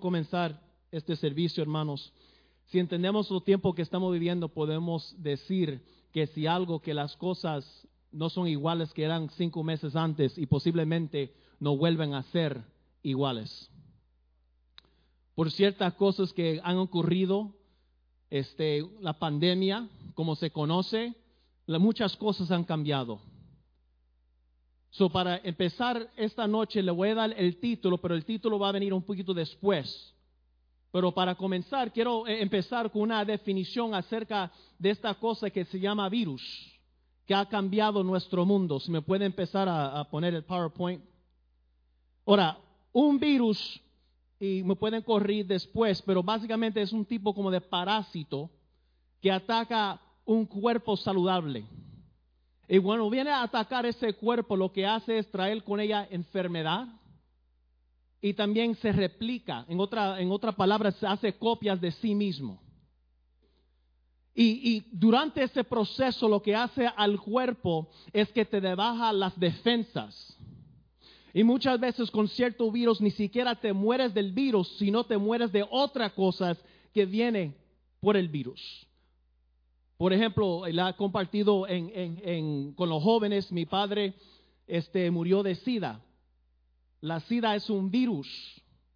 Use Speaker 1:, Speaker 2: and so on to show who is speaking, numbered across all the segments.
Speaker 1: comenzar este servicio, hermanos, si entendemos el tiempo que estamos viviendo, podemos decir que si algo, que las cosas no son iguales que eran cinco meses antes y posiblemente no vuelven a ser iguales. Por ciertas cosas que han ocurrido, este, la pandemia, como se conoce, muchas cosas han cambiado. So, para empezar esta noche le voy a dar el título, pero el título va a venir un poquito después. Pero para comenzar, quiero eh, empezar con una definición acerca de esta cosa que se llama virus, que ha cambiado nuestro mundo. Si me puede empezar a, poner el PowerPoint. Ahora, un virus, y me pueden correr después, pero básicamente es un tipo como de parásito que ataca un cuerpo saludable. Y bueno, viene a atacar ese cuerpo, lo que hace es traer con ella enfermedad, y también se replica, en otra, en otra palabra, se hace copias de sí mismo. Y, durante ese proceso lo que hace al cuerpo es que te debaja las defensas. Y muchas veces con cierto virus ni siquiera te mueres del virus, sino te mueres de otras cosas que vienen por el virus. Por ejemplo, él ha compartido con los jóvenes, mi padre este, murió de SIDA. La SIDA es un virus.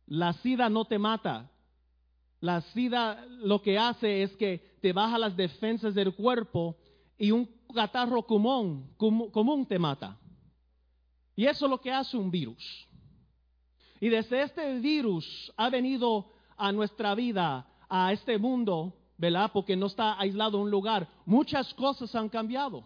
Speaker 1: La SIDA no te mata. La SIDA lo que hace es que te baja las defensas del cuerpo y un catarro común, común te mata. Y eso es lo que hace un virus. Y desde este virus ha venido a nuestra vida, a este mundo, Porque no está aislado en un lugar. Muchas cosas han cambiado.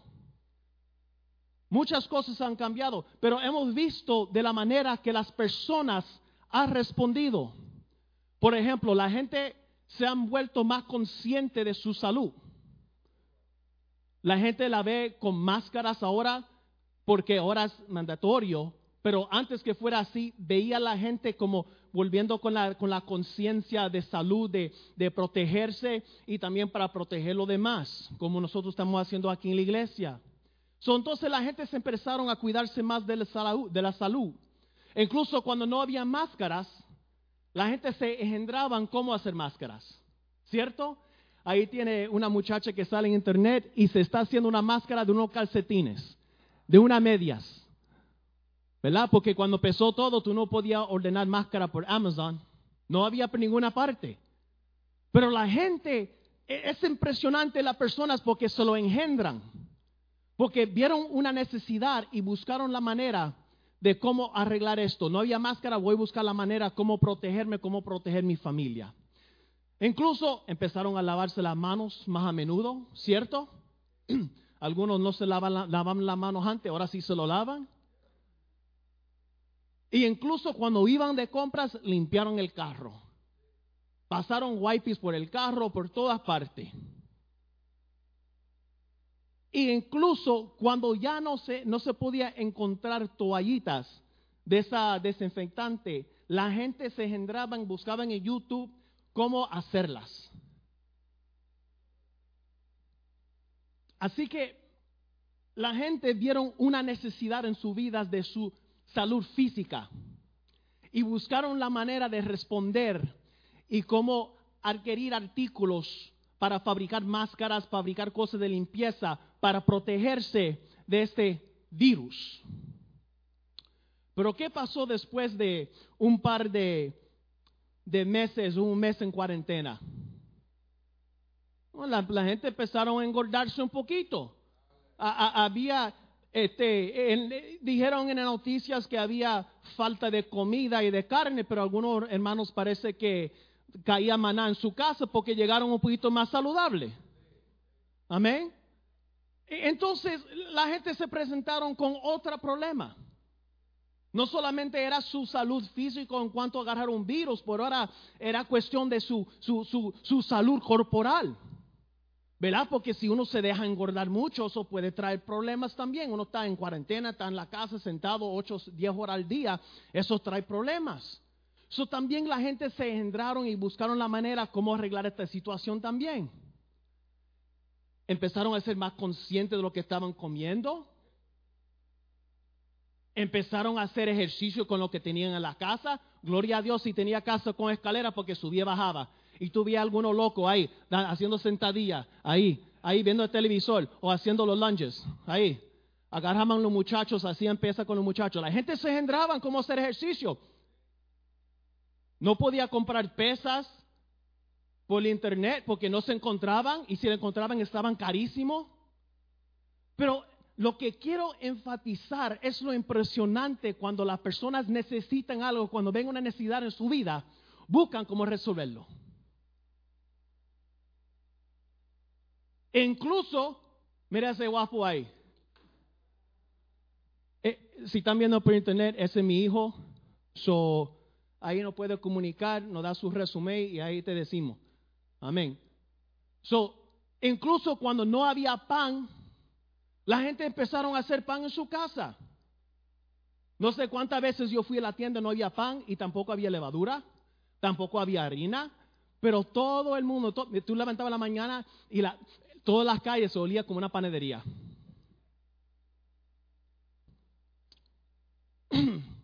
Speaker 1: Muchas cosas han cambiado, pero hemos visto de la manera que las personas han respondido. Por ejemplo, la gente se han vuelto más consciente de su salud. La gente la ve con máscaras ahora porque ahora es mandatorio, pero antes que fuera así, veía a la gente como volviendo con la, con la conciencia de salud, de, de protegerse y también para proteger lo demás, como nosotros estamos haciendo aquí en la iglesia entonces la gente se empezaron a cuidarse más de la, salud, de. Incluso cuando no había máscaras, la gente se engendraban cómo hacer máscaras. ¿Cierto? Ahí tiene una muchacha que sale en internet y se está haciendo una máscara de unos calcetines, de unas medias. Porque cuando empezó todo, tú no podías ordenar máscara por Amazon. No había por ninguna parte. Pero la gente, e-, es impresionante las personas porque se lo engendran. Porque vieron una necesidad y buscaron la manera de cómo arreglar esto. No había máscara, voy a buscar la manera cómo protegerme, cómo proteger mi familia. Incluso empezaron a lavarse las manos más a menudo, ¿cierto? Algunos no se lavan, lavan las manos antes, ahora sí se lo lavan. Y incluso cuando iban de compras, limpiaron el carro. Pasaron wipes por el carro, por todas partes. E incluso cuando ya no se, no se podía encontrar toallitas de esa desinfectante, la gente se engendraban, buscaban en YouTube cómo hacerlas. Así que la gente vieron una necesidad en sus vidas de su salud física y buscaron la manera de responder y cómo adquirir artículos para fabricar máscaras, fabricar cosas de limpieza, para protegerse de este virus. Pero ¿qué pasó después de un par de, meses, un mes en cuarentena? la, gente empezaron a engordarse un poquito. había, este, dijeron en las noticias que había falta de comida y de carne, pero algunos hermanos parece que caía maná en su casa porque llegaron un poquito más saludables. Amén. E, entonces la gente se presentaron con otro problema. No solamente era su salud física en cuanto a agarrar un virus, por ahora era cuestión de su, su, su, salud corporal. ¿Verdad? Porque si uno se deja engordar mucho, eso puede traer problemas también. Uno está en cuarentena, está en la casa sentado 8, 10 horas al día, eso trae problemas. Eso también la gente se engendraron y buscaron la manera cómo arreglar esta situación también. Empezaron a ser más conscientes de lo que estaban comiendo. Empezaron a hacer ejercicio con lo que tenían en la casa. Gloria a Dios si tenía casa con escalera porque subía y bajaba. Y tuve alguno loco ahí, haciendo sentadillas, ahí, ahí viendo el televisor o haciendo los lunges, ahí. Agarraban los muchachos, hacían pesa con los muchachos. La gente se engendraban cómo hacer ejercicio. No podía comprar pesas por internet porque no se encontraban y si se encontraban estaban carísimos. Pero lo que quiero enfatizar es lo impresionante cuando las personas necesitan algo, cuando ven una necesidad en su vida, buscan cómo resolverlo. Incluso, mira ese guapo ahí. Eh, si están viendo por internet, ese es mi hijo. So, ahí no puede comunicar, nos da su resumen y ahí te decimos. Amén. So, incluso cuando no había pan, la gente empezaron a hacer pan en su casa. No sé cuántas veces yo fui a la tienda, no había pan y tampoco había levadura, tampoco había harina, pero todo el mundo, tú levantabas la mañana y la, todas las calles se olía como una panadería.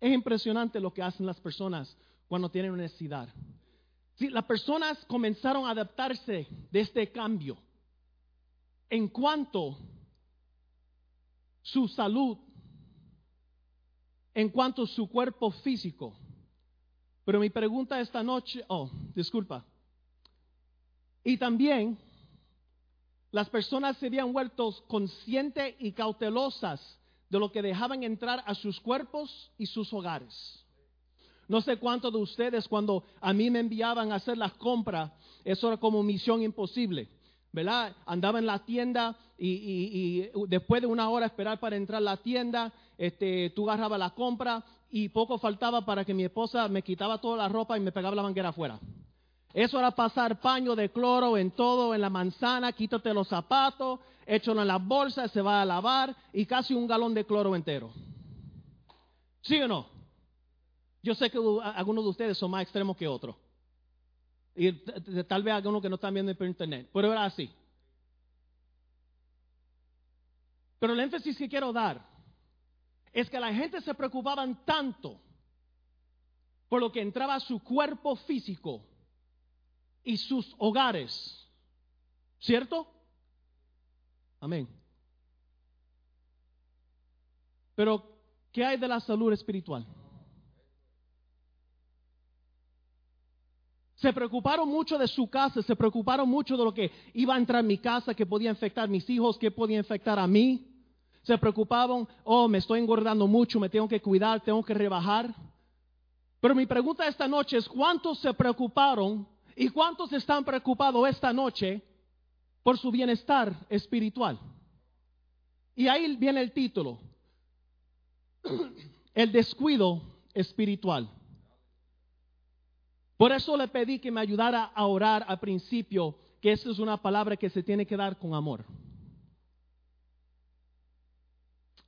Speaker 1: Es impresionante lo que hacen las personas cuando tienen necesidad. Sí, las personas comenzaron a adaptarse de este cambio en cuanto su salud, en cuanto a su cuerpo físico. Pero mi pregunta esta noche, oh, disculpa. Y también las personas se habían vuelto conscientes y cautelosas de lo que dejaban entrar a sus cuerpos y sus hogares. No sé cuántos de ustedes cuando a mí me enviaban a hacer las compras, eso era como misión imposible. ¿verdad? Andaba en la tienda y, después de una hora esperar para entrar a la tienda, este, tú agarrabas la compra y poco faltaba para que mi esposa me quitaba toda la ropa y me pegaba la manguera afuera. Eso era pasar paño de cloro en todo, en la manzana, quítate los zapatos, échalo en la bolsa, se va a lavar y casi un galón de cloro entero. ¿Sí o no? Yo sé que algunos de ustedes son más extremos que otros. Y tal vez algunos que no están viendo por internet. Pero era así. Pero el énfasis que quiero dar es que la gente se preocupaban tanto por lo que entraba a su cuerpo físico y sus hogares. ¿Cierto? Amén. Pero, ¿qué hay de la salud espiritual? Se preocuparon mucho de su casa, se preocuparon mucho de lo que iba a entrar en mi casa, que podía infectar a mis hijos, que podía infectar a mí. Se preocupaban, oh, me estoy engordando mucho, me tengo que cuidar, tengo que rebajar. Pero mi pregunta esta noche es, ¿cuántos se preocuparon y cuántos están preocupados esta noche por su bienestar espiritual? Y ahí viene el título, el descuido espiritual. Por eso le pedí que me ayudara a orar al principio, que esa es una palabra que se tiene que dar con amor.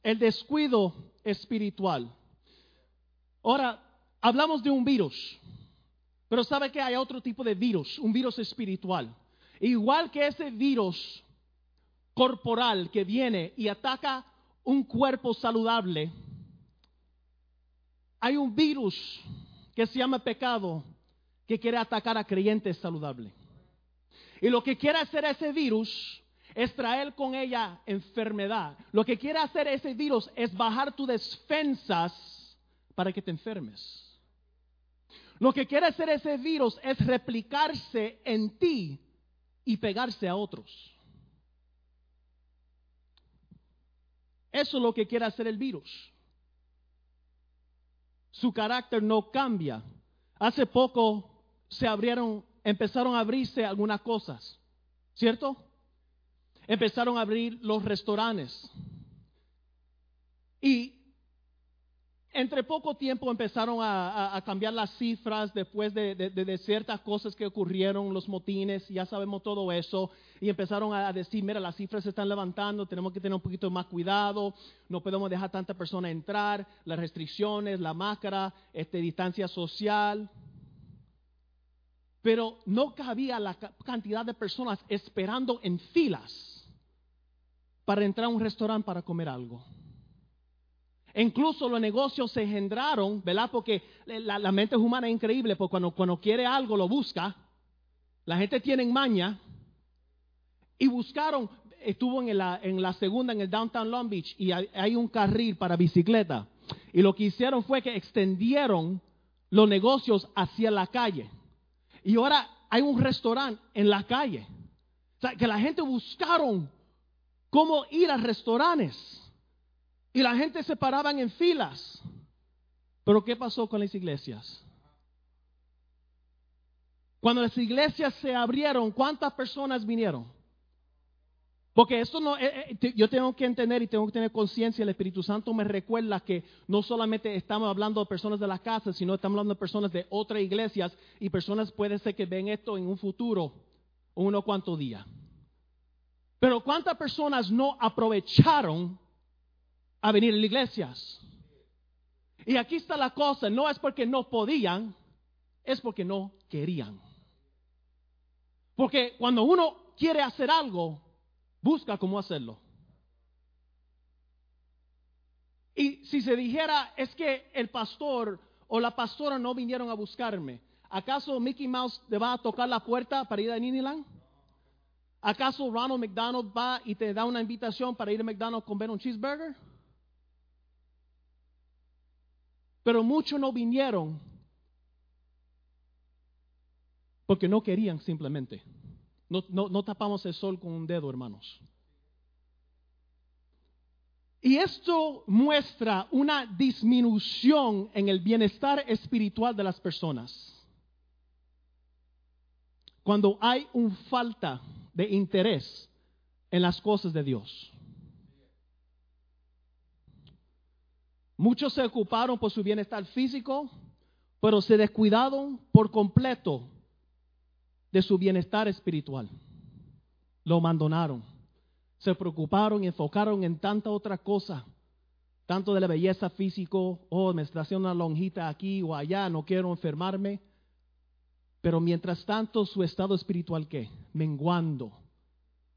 Speaker 1: El descuido espiritual. Ahora, hablamos de un virus, pero sabe que hay otro tipo de virus, un virus espiritual. Igual que ese virus corporal que viene y ataca un cuerpo saludable, hay un virus que se llama pecado que quiere atacar a creyentes saludables. Y lo que quiere hacer ese virus es traer con ella enfermedad. Lo que quiere hacer ese virus es bajar tus defensas para que te enfermes. Lo que quiere hacer ese virus es replicarse en ti y pegarse a otros. Eso es lo que quiere hacer el virus. Su carácter no cambia. Hace poco se abrieron, empezaron a abrirse algunas cosas, ¿cierto? Empezaron a abrir los restaurantes. Y entre poco tiempo empezaron a, cambiar las cifras después de, ciertas cosas que ocurrieron, los motines, ya sabemos todo eso, y empezaron a decir, mira, las cifras se están levantando, tenemos que tener un poquito más cuidado, no podemos dejar tanta persona entrar, las restricciones, la máscara, este, distancia social. Pero no cabía la cantidad de personas esperando en filas para entrar a un restaurante para comer algo. Incluso los negocios se engendraron, ¿verdad? Porque la, mente humana es increíble, porque cuando, cuando quiere algo lo busca. La gente tiene maña. Y buscaron, estuvo en la, en la segunda, en el Downtown Long Beach, y hay, hay un carril para bicicleta. Y lo que hicieron fue que extendieron los negocios hacia la calle. Y ahora hay un restaurante en la calle. O sea, que la gente buscaron cómo ir a restaurantes. Y la gente se paraban en filas. Pero ¿qué pasó con las iglesias? Cuando las iglesias se abrieron, ¿cuántas personas vinieron? Porque esto no, eh, eh, yo tengo que entender y tengo que tener conciencia, el Espíritu Santo me recuerda que no solamente estamos hablando de personas de la casa, sino estamos hablando de personas de otras iglesias y personas puede ser que ven esto en un futuro, uno cuanto día. Pero ¿cuántas personas no aprovecharon a venir a las iglesias? Y aquí está la cosa, no es porque no podían, es porque no querían. Porque cuando uno quiere hacer algo, busca cómo hacerlo. Y si se dijera, es que el pastor o la pastora no vinieron a buscarme, ¿acaso Mickey Mouse te va a tocar la puerta para ir a Niniland? ¿Acaso Ronald McDonald va y te da una invitación para ir a McDonald's comer un cheeseburger? Pero muchos no vinieron porque no querían simplemente. No, tapamos el sol con un dedo, hermanos. Y esto muestra una disminución en el bienestar espiritual de las personas. Cuando hay una falta de interés en las cosas de Dios. Muchos se ocuparon por su bienestar físico, pero se descuidaron por completo de su bienestar espiritual. Lo abandonaron. Se preocuparon y enfocaron en tanta otra cosa. Tanto de la belleza físico, oh, me está haciendo una lonjita aquí o allá, no quiero enfermarme. Pero mientras tanto su estado espiritual, ¿qué? Menguando,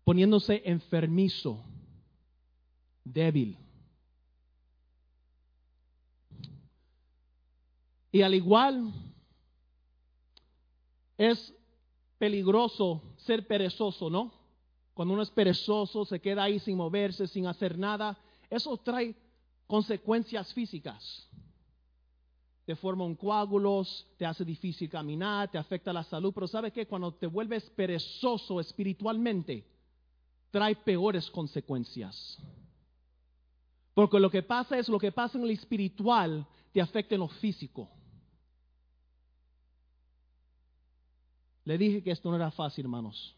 Speaker 1: poniéndose enfermizo, débil. Y al igual es peligroso ser perezoso, ¿no? Cuando uno es perezoso, se queda ahí sin moverse, sin hacer nada, eso trae consecuencias físicas. Te forma un coágulos, te hace difícil caminar, te afecta la salud, pero ¿sabes qué? Cuando te vuelves perezoso espiritualmente, trae peores consecuencias. Porque lo que pasa es, lo que pasa en lo espiritual te afecta en lo físico. Le dije que esto no era fácil, hermanos.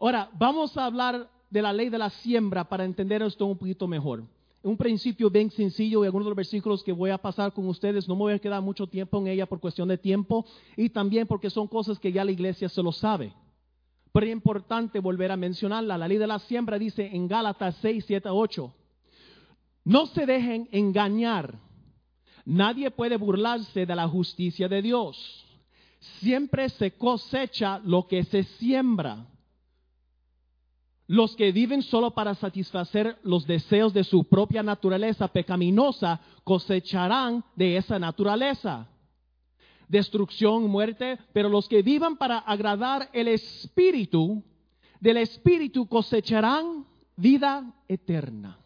Speaker 1: Ahora, vamos a hablar de la ley de la siembra para entender esto un poquito mejor. Un principio bien sencillo y algunos de los versículos que voy a pasar con ustedes, no me voy a quedar mucho tiempo en ella por cuestión de tiempo y también porque son cosas que ya la iglesia se lo sabe. Pero es importante volver a mencionarla. La ley de la siembra dice en Gálatas 6, 7, 8. No se dejen engañar. Nadie puede burlarse de la justicia de Dios siempre se cosecha lo que se siembra. Los que viven solo para satisfacer los deseos de su propia naturaleza pecaminosa cosecharán de esa naturaleza. Destrucción, muerte, pero los que vivan para agradar el Espíritu, del Espíritu cosecharán vida eterna.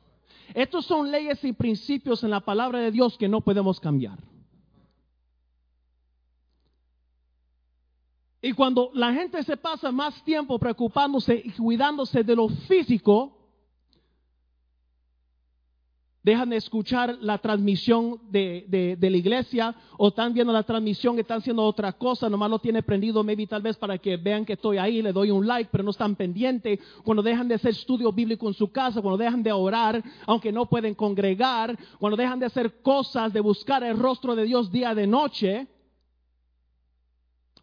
Speaker 1: Estos son leyes y principios en la palabra de Dios que no podemos cambiar. Y cuando la gente se pasa más tiempo preocupándose y cuidándose de lo físico, dejan de escuchar la transmisión de, la iglesia o están viendo la transmisión están haciendo otra cosa, nomás lo tiene prendido, maybe tal vez para que vean que estoy ahí, le doy un like, pero no están pendientes. Cuando dejan de hacer estudio bíblico en su casa, cuando dejan de orar, aunque no pueden congregar, cuando dejan de hacer cosas, de buscar el rostro de Dios día de noche,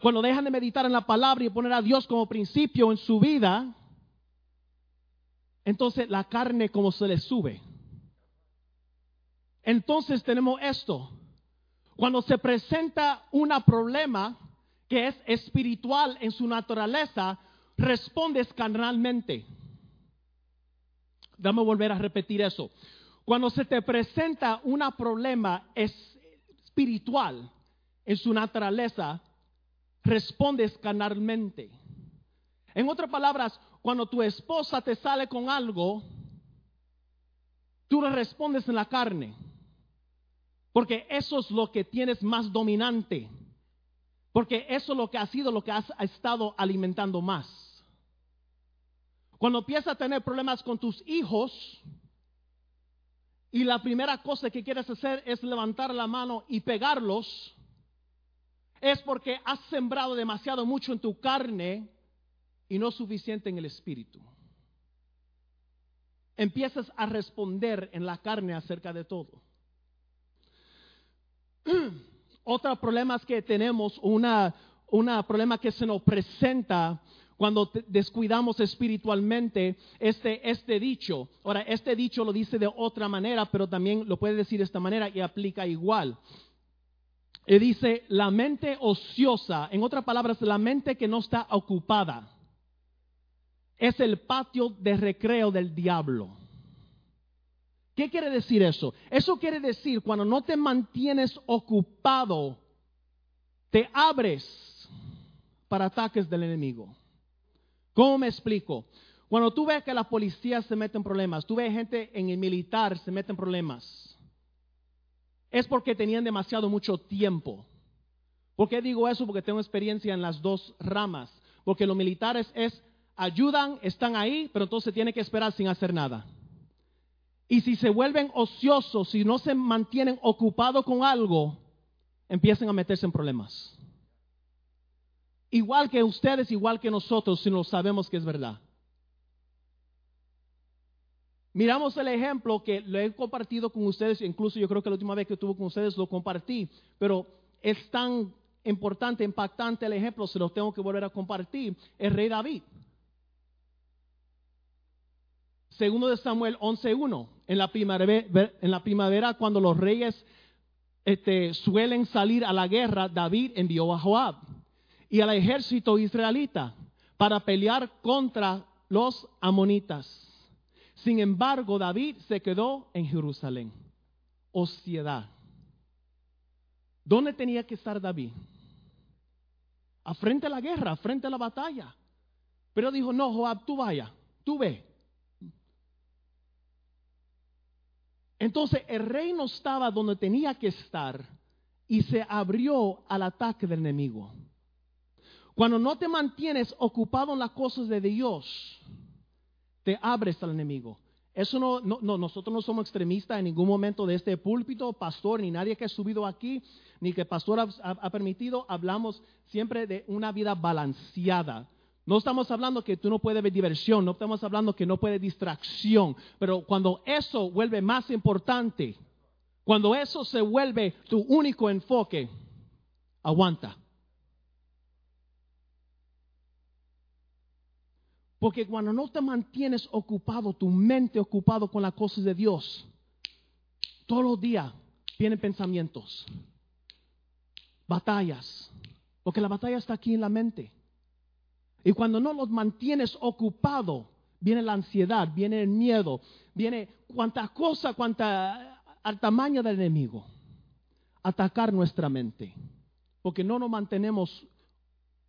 Speaker 1: cuando dejan de meditar en la palabra y poner a Dios como principio en su vida, entonces la carne como se le sube. Entonces tenemos esto. Cuando se presenta un problema que es espiritual en su naturaleza, respondes carnalmente. Dame volver a repetir eso. Cuando se te presenta un problema espiritual en su naturaleza, respondes canalmente. En otras palabras, cuando tu esposa te sale con algo, tú le respondes en la carne. Porque eso es lo que tienes más dominante. Porque eso es lo que ha sido lo que has estado alimentando más. Cuando empiezas a tener problemas con tus hijos y la primera cosa que quieres hacer es levantar la mano y pegarlos, es porque has sembrado demasiado mucho en tu carne y no suficiente en el espíritu. Empiezas a responder en la carne acerca de todo. Otro problema es que tenemos una, problema que se nos presenta cuando descuidamos espiritualmente este, este dicho. Ahora, este dicho lo dice de otra manera, pero también lo puede decir de esta manera y aplica igual. Y dice, la mente ociosa, en otras palabras, la mente que no está ocupada, es el patio de recreo del diablo. ¿Qué quiere decir eso? Eso quiere decir cuando no te mantienes ocupado, te abres para ataques del enemigo. ¿Cómo me explico? Cuando tú ves que la policía se mete en problemas, tú ves gente en el militar se mete en problemas, es porque tenían demasiado mucho tiempo. ¿Por qué digo eso? Porque tengo experiencia en las dos ramas. Porque los militares es ayudan, están ahí, pero entonces tienen que esperar sin hacer nada. Y si se vuelven ociosos, si no se mantienen ocupados con algo, empiezan a meterse en problemas. Igual que ustedes, igual que nosotros, si no sabemos que es verdad. Miramos el ejemplo que lo he compartido con ustedes, incluso yo creo que la última vez que estuve con ustedes lo compartí, pero es tan importante, impactante el ejemplo, se lo tengo que volver a compartir, el rey David. Segundo de Samuel 11.1, en la primavera, la primavera cuando los reyes este, suelen salir a la guerra, David envió a Joab y al ejército israelita para pelear contra los amonitas. Sin embargo, David se quedó en Jerusalén. Ociedad. ¿Dónde tenía que estar David? A frente a la guerra, frente a la batalla. Pero dijo, no, Joab, tú vaya, tú ve. Entonces el rey no estaba donde tenía que estar y se abrió al ataque del enemigo. Cuando no te mantienes ocupado en las cosas de Dios, te abres al enemigo. Eso no, no, nosotros no somos extremistas en ningún momento de este púlpito, pastor, ni nadie que ha subido aquí, ni que pastor ha permitido. Hablamos siempre de una vida balanceada. No estamos hablando que tú no puedes ver diversión, no estamos hablando que no puedes distracción, pero cuando eso vuelve más importante, cuando eso se vuelve tu único enfoque, aguanta. Porque cuando no te mantienes ocupado, tu mente ocupado con las cosas de Dios, todos los días vienen pensamientos, batallas, porque la batalla está aquí en la mente. Y cuando no los mantienes ocupado, viene la ansiedad, viene el miedo, viene cuanta cosa, cuanta al tamaño del enemigo. Atacar nuestra mente. Porque no nos mantenemos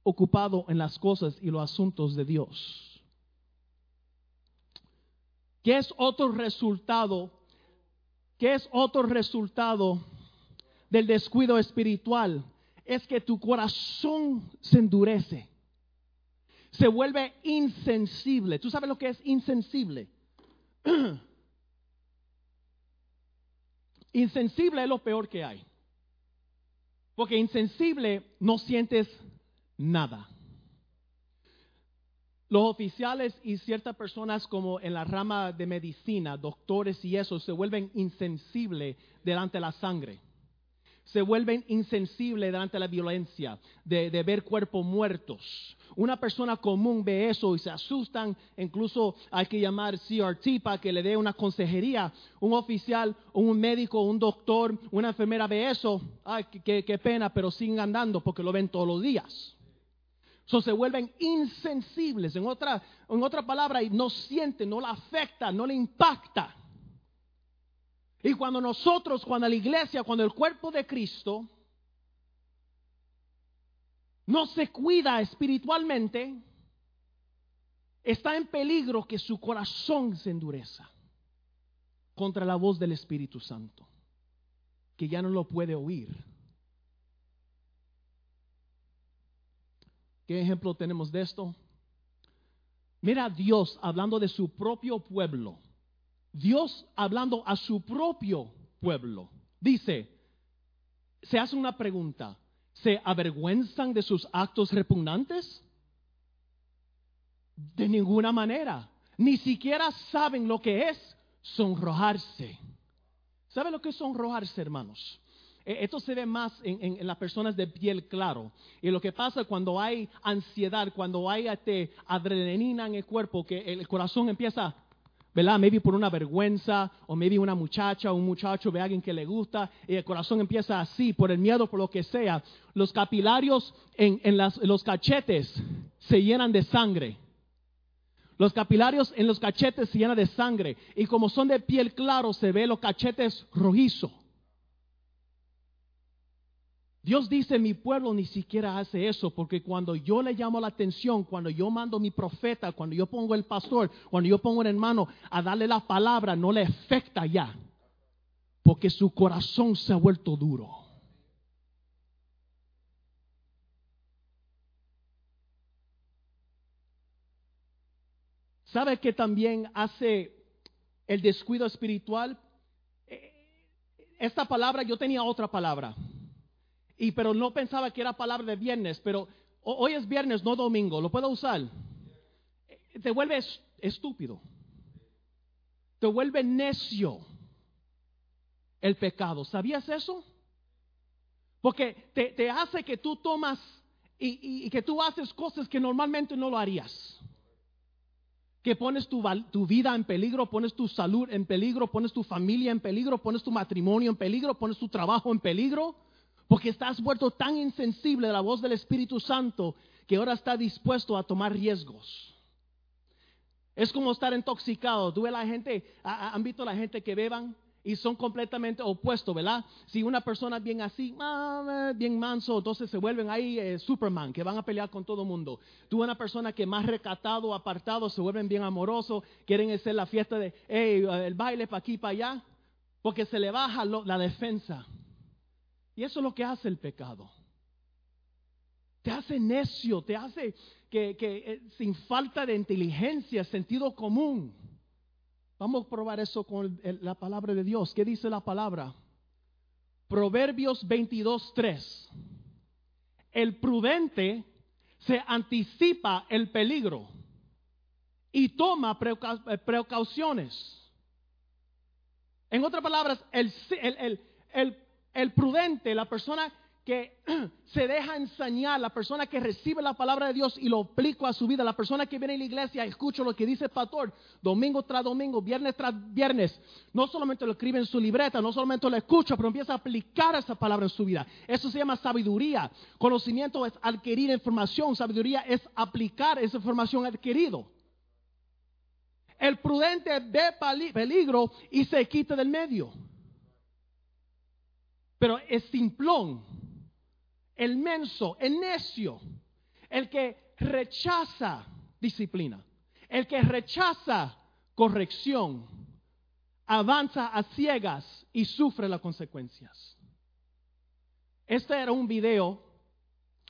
Speaker 1: ocupados en las cosas y los asuntos de Dios. ¿Qué es otro resultado? ¿Qué es otro resultado del descuido espiritual? Es que tu corazón se endurece se vuelve insensible. ¿Tú sabes lo que es insensible? insensible es lo peor que hay. Porque insensible no sientes nada. Los oficiales y ciertas personas como en la rama de medicina, doctores y eso, se vuelven insensibles delante de la sangre se vuelven insensibles delante de la violencia, de, ver cuerpos muertos. Una persona común ve eso y se asustan, incluso hay que llamar CRT para que le dé una consejería. Un oficial, un médico, un doctor, una enfermera ve eso, ay, qué, qué pena, pero siguen andando porque lo ven todos los días. So se vuelven insensibles. En otra, en otra palabra, no sienten, no la afecta, no le impacta. Y cuando nosotros, cuando la iglesia, cuando el cuerpo de Cristo no se cuida espiritualmente, está en peligro que su corazón se endureza contra la voz del Espíritu Santo, que ya no lo puede oír. ¿Qué ejemplo tenemos de esto? Mira a Dios hablando de su propio pueblo. Dios hablando a su propio pueblo. Dice, se hace una pregunta. ¿Se avergüenzan de sus actos repugnantes? De ninguna manera. Ni siquiera saben lo que es sonrojarse. ¿Saben lo que es sonrojarse, hermanos? E, esto se ve más en, las personas de piel claro. Y lo que pasa cuando hay ansiedad, cuando hay este, adrenalina en el cuerpo, que el corazón empieza, ¿verdad? Maybe por una vergüenza, o maybe una muchacha o un muchacho ve a alguien que le gusta, y el corazón empieza así, por el miedo, por lo que sea. Los capilarios en, los cachetes se llenan de sangre. Los capilarios en los cachetes se llenan de sangre. Y como son de piel claro, se ve los cachetes rojizos. Dios dice, mi pueblo ni siquiera hace eso, porque cuando yo le llamo la atención, cuando yo mando mi profeta, cuando yo pongo el pastor, cuando yo pongo el hermano a darle la palabra, no le afecta ya, porque su corazón se ha vuelto duro. ¿Sabe que también hace el descuido espiritual? Eh, esta palabra, yo tenía otra palabra y pero no pensaba que era palabra de viernes, pero hoy es viernes, no domingo, lo puedo usar. Te vuelve estúpido. Te vuelve necio el pecado. ¿Sabías eso? Porque te, hace que tú tomas y, que tú haces cosas que normalmente no lo harías. Que pones tu, tu vida en peligro, pones tu salud en peligro, pones tu familia en peligro, pones tu matrimonio en peligro, pones tu trabajo en peligro porque estás vuelto tan insensible a la voz del Espíritu Santo que ahora está dispuesto a tomar riesgos. Es como estar intoxicado. Tú gente, han visto la gente que beban y son completamente opuestos, ¿verdad? Si una persona bien así, bien manso, entonces se vuelven ahí eh, Superman, que van a pelear con todo el mundo. Tú una persona que más recatado, apartado, se vuelven bien amorosos, quieren hacer la fiesta de, hey, el baile para aquí, para allá, porque se le baja la defensa. Y eso es lo que hace el pecado. Te hace necio, te hace que, eh, sin falta de inteligencia, sentido común. Vamos a probar eso con la palabra de Dios. ¿Qué dice la palabra? Proverbios 22.3. El prudente se anticipa el peligro y toma eh, precauciones. En otras palabras, el, el, el, el prudente, la persona que se deja enseñar, la persona que recibe la palabra de Dios y lo aplica a su vida, la persona que viene a la iglesia, escucha lo que dice el pastor, domingo tras domingo, viernes tras viernes, no solamente lo escribe en su libreta, no solamente lo escucha, pero empieza a aplicar esa palabra en su vida. Eso se llama sabiduría. Conocimiento es adquirir información, sabiduría es aplicar esa información adquirido. El prudente ve peligro y se quita del medio pero es simplón, el menso, el necio, el que rechaza disciplina, el que rechaza corrección, avanza a ciegas y sufre las consecuencias. Este era un video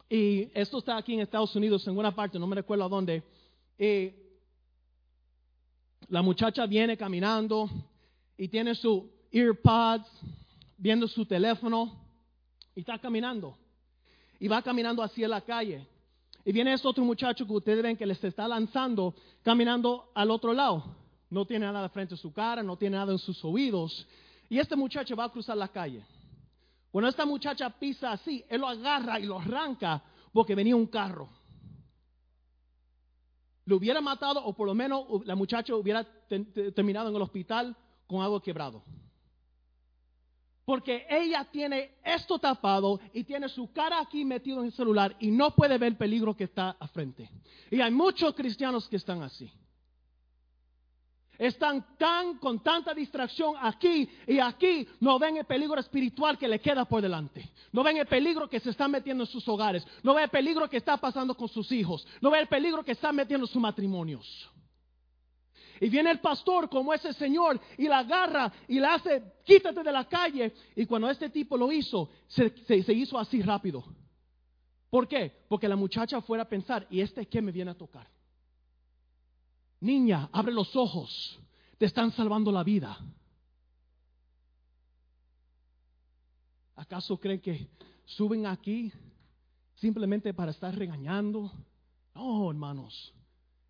Speaker 1: y esto está aquí en Estados Unidos, en una parte, no me recuerdo dónde. la muchacha viene caminando y tiene su earpods viendo su teléfono y está caminando. Y va caminando hacia la calle. Y viene este otro muchacho que ustedes ven que les está lanzando, caminando al otro lado. No tiene nada frente a su cara, no tiene nada en sus oídos. Y este muchacho va a cruzar la calle. Cuando esta muchacha pisa así, él lo agarra y lo arranca porque venía un carro. Lo hubiera matado o por lo menos la muchacha hubiera terminado en el hospital con algo quebrado. Porque ella tiene esto tapado y tiene su cara aquí metido en el celular y no puede ver el peligro que está a frente. Y hay muchos cristianos que están así. Están tan con tanta distracción aquí y aquí, no ven el peligro espiritual que le queda por delante. No ven el peligro que se está metiendo en sus hogares. No ven el peligro que está pasando con sus hijos. No ven el peligro que está metiendo en sus matrimonios. Y viene el pastor como ese señor y la agarra y le hace, quítate de la calle. Y cuando este tipo lo hizo, se, se hizo así rápido. ¿Por qué? Porque la muchacha fuera a pensar, ¿y este qué me viene a tocar? Niña, abre los ojos. Te están salvando la vida. ¿Acaso creen que suben aquí simplemente para estar regañando? No, hermanos.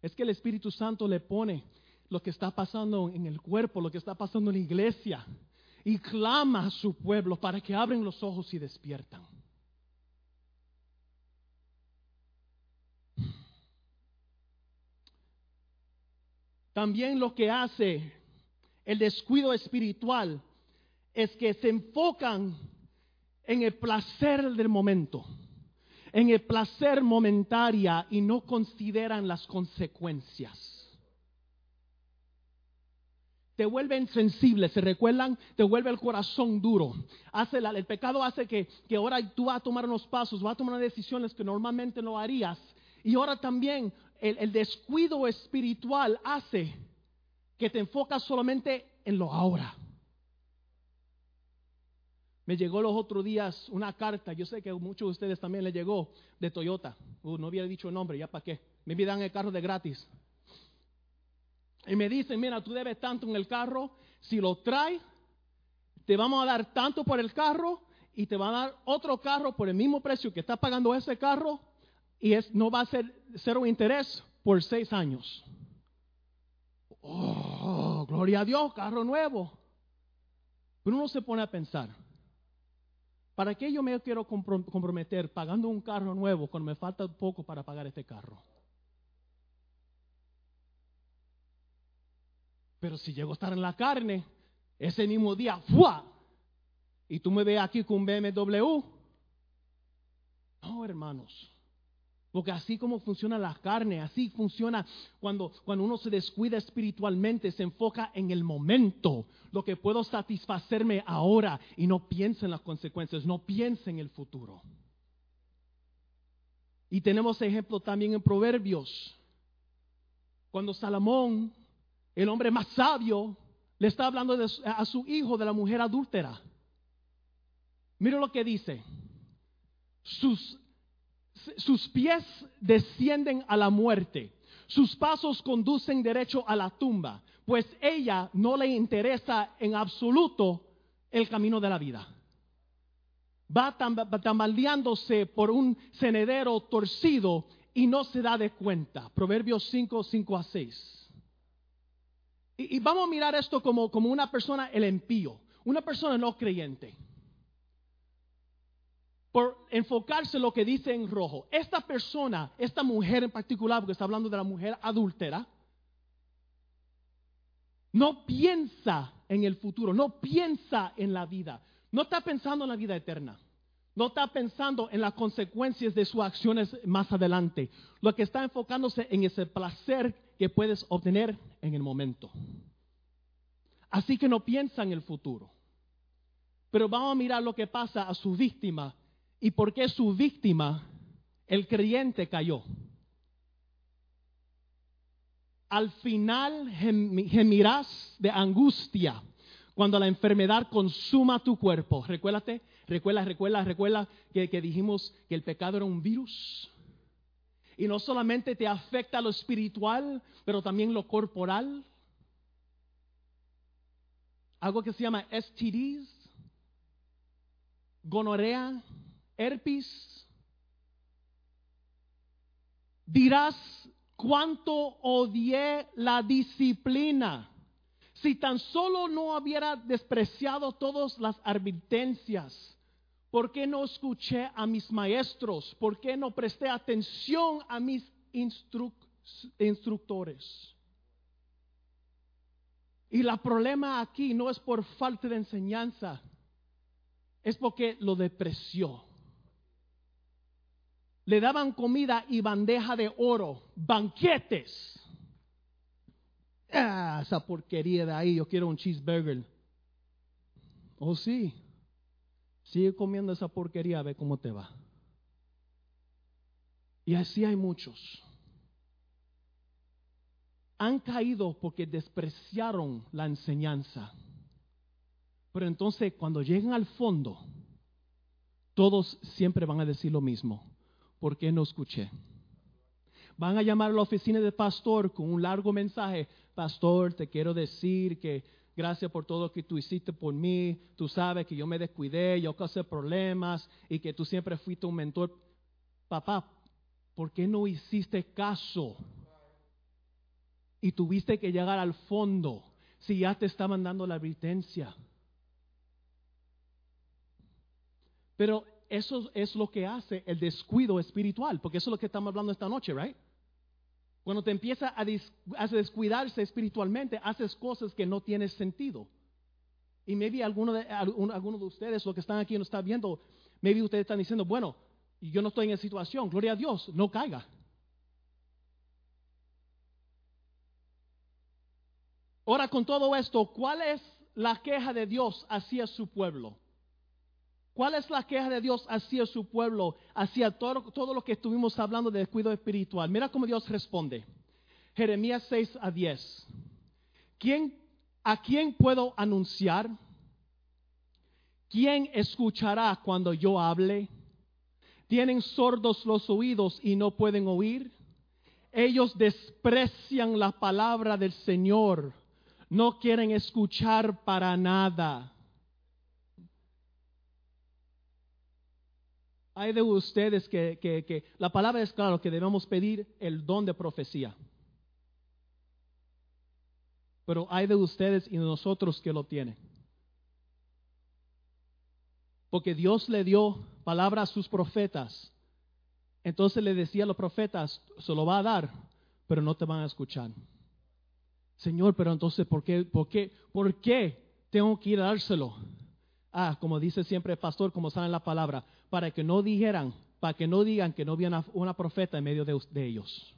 Speaker 1: Es que el Espíritu Santo le pone lo que está pasando en el cuerpo, lo que está pasando en la iglesia. Y clama a su pueblo para que abren los ojos y despiertan. También lo que hace el descuido espiritual es que se enfocan en el placer del momento, en el placer momentaria y no consideran las consecuencias. Te vuelven sensible, se recuerdan, te vuelve el corazón duro. Hace el pecado hace que, que ahora tú vas a tomar unos pasos, vas a tomar decisiones que normalmente no harías. Y ahora también el, descuido espiritual hace que te enfocas solamente en lo ahora. Me llegó los otros días una carta, yo sé que a muchos de ustedes también le llegó, de Toyota. Uh, no había dicho el nombre, ya para qué. Me dan el carro de gratis. Y me dicen, mira, tú debes tanto en el carro, si lo traes, te vamos a dar tanto por el carro y te va a dar otro carro por el mismo precio que está pagando ese carro y no va a ser cero interés por seis años. Oh, gloria a Dios, carro nuevo. Pero uno se pone a pensar, ¿para qué yo me quiero comprometer pagando un carro nuevo cuando me falta poco para pagar este carro? Pero si llego a estar en la carne, ese mismo día, ¡fua! Y tú me ves aquí con un BMW. No, hermanos. Porque así como funciona la carne, así funciona cuando, cuando uno se descuida espiritualmente, se enfoca en el momento, lo que puedo satisfacerme ahora y no piensa en las consecuencias, no piensa en el futuro. Y tenemos ejemplo también en Proverbios, cuando Salomón, el hombre más sabio, le está hablando a su hijo de la mujer adúltera. Mira lo que dice. Sus sus pies descienden a la muerte, sus pasos conducen derecho a la tumba, pues ella no le interesa en absoluto el camino de la vida. Va tambaleándose por un cenedero torcido y no se da de cuenta. Proverbios 5, 5 a 6. Y, vamos a mirar esto como, como una persona, el empío, una persona no creyente por enfocarse en lo que dice en rojo. Esta persona, esta mujer en particular, porque está hablando de la mujer adúltera, no piensa en el futuro, no piensa en la vida, no está pensando en la vida eterna, no está pensando en las consecuencias de sus acciones más adelante. Lo que está enfocándose en ese placer que puedes obtener en el momento. Así que no piensa en el futuro. Pero vamos a mirar lo que pasa a su víctima y por qué su víctima, el creyente, cayó. Al final gemirás de angustia cuando la enfermedad consuma tu cuerpo. Recuérdate, recuerda, recuerda, recuerda que, que dijimos que el pecado era un virus. Y no solamente te afecta lo espiritual, pero también lo corporal. Algo que se llama STDs, gonorrea, herpes, dirás cuánto odié la disciplina. Si tan solo no hubiera despreciado todas las advertencias, ¿por qué no escuché a mis maestros? ¿Por qué no presté atención a mis instructores? Y el problema aquí no es por falta de enseñanza, es porque lo depreció. Le daban comida y bandeja de oro, banquetes. Ah, esa porquería de ahí, yo quiero un cheeseburger. Oh, sí. Sigue comiendo esa porquería, ve cómo te va. Y así hay muchos. Han caído porque despreciaron la enseñanza. Pero entonces cuando llegan al fondo, todos siempre van a decir lo mismo. ¿Por qué no escuché? Van a llamar a la oficina del pastor con un largo mensaje. Pastor, te quiero decir que gracias por todo lo que tú hiciste por mí. Tú sabes que yo me descuidé, yo causé problemas y que tú siempre fuiste un mentor. Papá, ¿por qué no hiciste caso? Y tuviste que llegar al fondo si ya te estaban dando la advertencia. Pero eso es lo que hace el descuido espiritual, porque eso es lo que estamos hablando esta noche, ¿right? Cuando te empieza a, descuidarse espiritualmente, haces cosas que no tienen sentido. Y maybe alguno de, alguno de ustedes, los que están aquí, no está viendo, maybe ustedes están diciendo, bueno, yo no estoy en esa situación, gloria a Dios, no caiga. Ahora, con todo esto, ¿cuál es la queja de Dios hacia su pueblo? ¿Cuál es la queja de Dios hacia su pueblo, hacia todo, todo lo que estuvimos hablando de descuido espiritual? Mira cómo Dios responde. Jeremías 6 a 10. ¿Quién, ¿A quién puedo anunciar? ¿Quién escuchará cuando yo hable? ¿Tienen sordos los oídos y no pueden oír? Ellos desprecian la palabra del Señor, no quieren escuchar para nada. Hay de ustedes que, la palabra es claro que debemos pedir el don de profecía. Pero hay de ustedes y de nosotros que lo tienen. Porque Dios le dio palabra a sus profetas. Entonces le decía a los profetas, se lo va a dar, pero no te van a escuchar. Señor, pero entonces, ¿por qué, por qué, por qué tengo que ir a dárselo? Ah, como dice siempre el pastor, como saben la palabra, para que no dijeran, para que no digan que no había una, profeta en medio de, de ellos.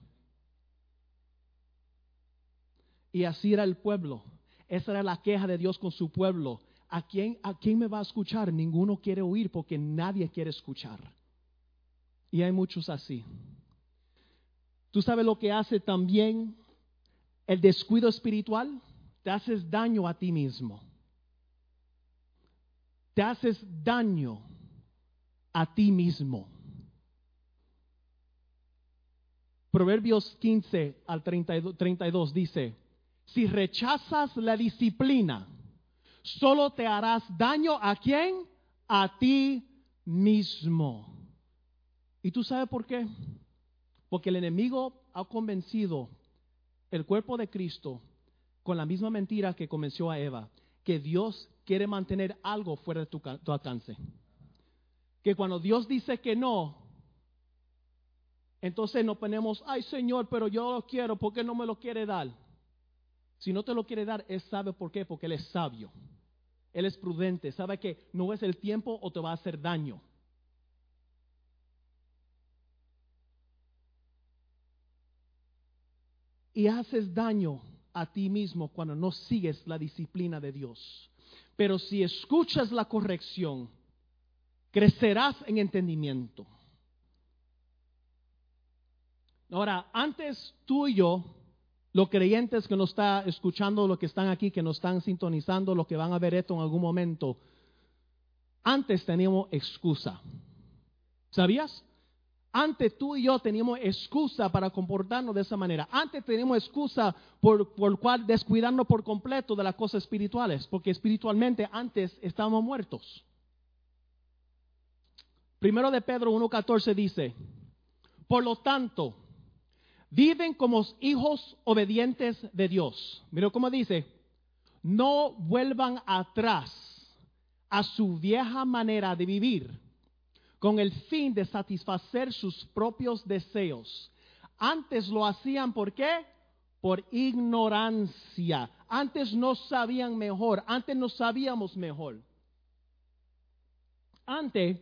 Speaker 1: Y así era el pueblo. Esa era la queja de Dios con su pueblo. ¿A quién, ¿A quién me va a escuchar? Ninguno quiere oír porque nadie quiere escuchar. Y hay muchos así. ¿Tú sabes lo que hace también el descuido espiritual? Te haces daño a ti mismo te haces daño a ti mismo. Proverbios 15 al 32, dice, si rechazas la disciplina, solo te harás daño a quién? A ti mismo. ¿Y tú sabes por qué? Porque el enemigo ha convencido el cuerpo de Cristo con la misma mentira que convenció a Eva, que Dios quiere mantener algo fuera de tu, alcance. Que cuando Dios dice que no, entonces nos ponemos, ay Señor, pero yo lo quiero, ¿por qué no me lo quiere dar? Si no te lo quiere dar, Él sabe por qué, porque Él es sabio. Él es prudente, sabe que no es el tiempo o te va a hacer daño. Y haces daño a ti mismo cuando no sigues la disciplina de Dios. Pero si escuchas la corrección, crecerás en entendimiento. Ahora, antes tú y yo, los creyentes que nos están escuchando, los que están aquí, que nos están sintonizando, los que van a ver esto en algún momento, antes teníamos excusa. ¿Sabías? Antes tú y yo teníamos excusa para comportarnos de esa manera. Antes teníamos excusa por, cual descuidarnos por completo de las cosas espirituales, porque espiritualmente antes estábamos muertos. Primero de Pedro 1.14 dice, por lo tanto, viven como hijos obedientes de Dios. Mira cómo dice, no vuelvan atrás a su vieja manera de vivir con el fin de satisfacer sus propios deseos. Antes lo hacían por qué? Por ignorancia. Antes no sabían mejor, antes no sabíamos mejor. Antes,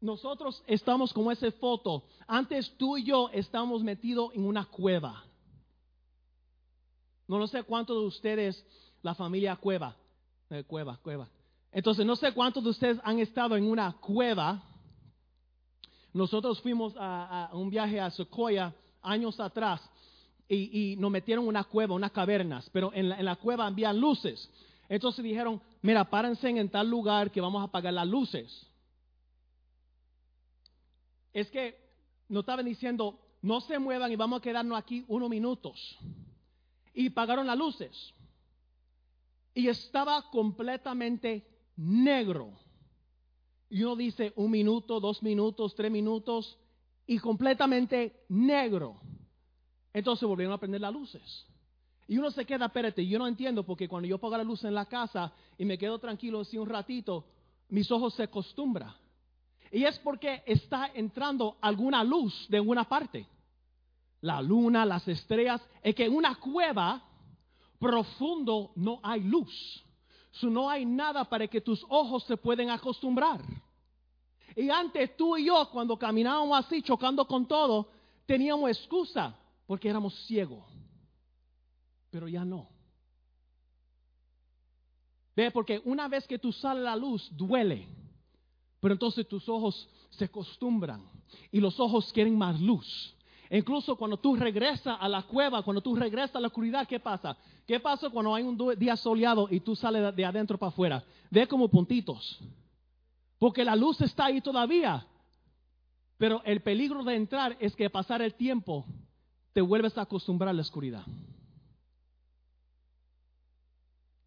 Speaker 1: nosotros estamos como esa foto. Antes tú y yo estamos metidos en una cueva. No, no sé cuántos de ustedes, la familia Cueva, eh, Cueva, Cueva. Entonces, no sé cuántos de ustedes han estado en una cueva. Nosotros fuimos a, un viaje a Sequoia años atrás y, nos metieron una cueva, unas cavernas, pero en la, en la cueva había luces. Entonces dijeron, mira, párense en tal lugar que vamos a apagar las luces. Es que nos estaban diciendo, no se muevan y vamos a quedarnos aquí unos minutos. Y pagaron las luces. Y estaba completamente negro. Y uno dice un minuto, dos minutos, tres minutos, y completamente negro. Entonces volvieron a prender las luces. Y uno se queda, espérate, yo no entiendo porque cuando yo pongo la luz en la casa y me quedo tranquilo así un ratito, mis ojos se acostumbran. Y es porque está entrando alguna luz de alguna parte. La luna, las estrellas, es que en una cueva profundo no hay luz. No hay nada para que tus ojos se pueden acostumbrar. Y antes tú y yo, cuando caminábamos así, chocando con todo, teníamos excusa porque éramos ciegos pero ya no. Ve, porque una vez que tú sales la luz, duele. Pero entonces tus ojos se acostumbran y los ojos quieren más luz. Incluso cuando tú regresas a la cueva, cuando tú regresas a la oscuridad, ¿qué pasa? ¿Qué pasa cuando hay un día soleado y tú sales de adentro para afuera? Ve como puntitos. Porque la luz está ahí todavía. Pero el peligro de entrar es que pasar el tiempo te vuelves a acostumbrar a la oscuridad.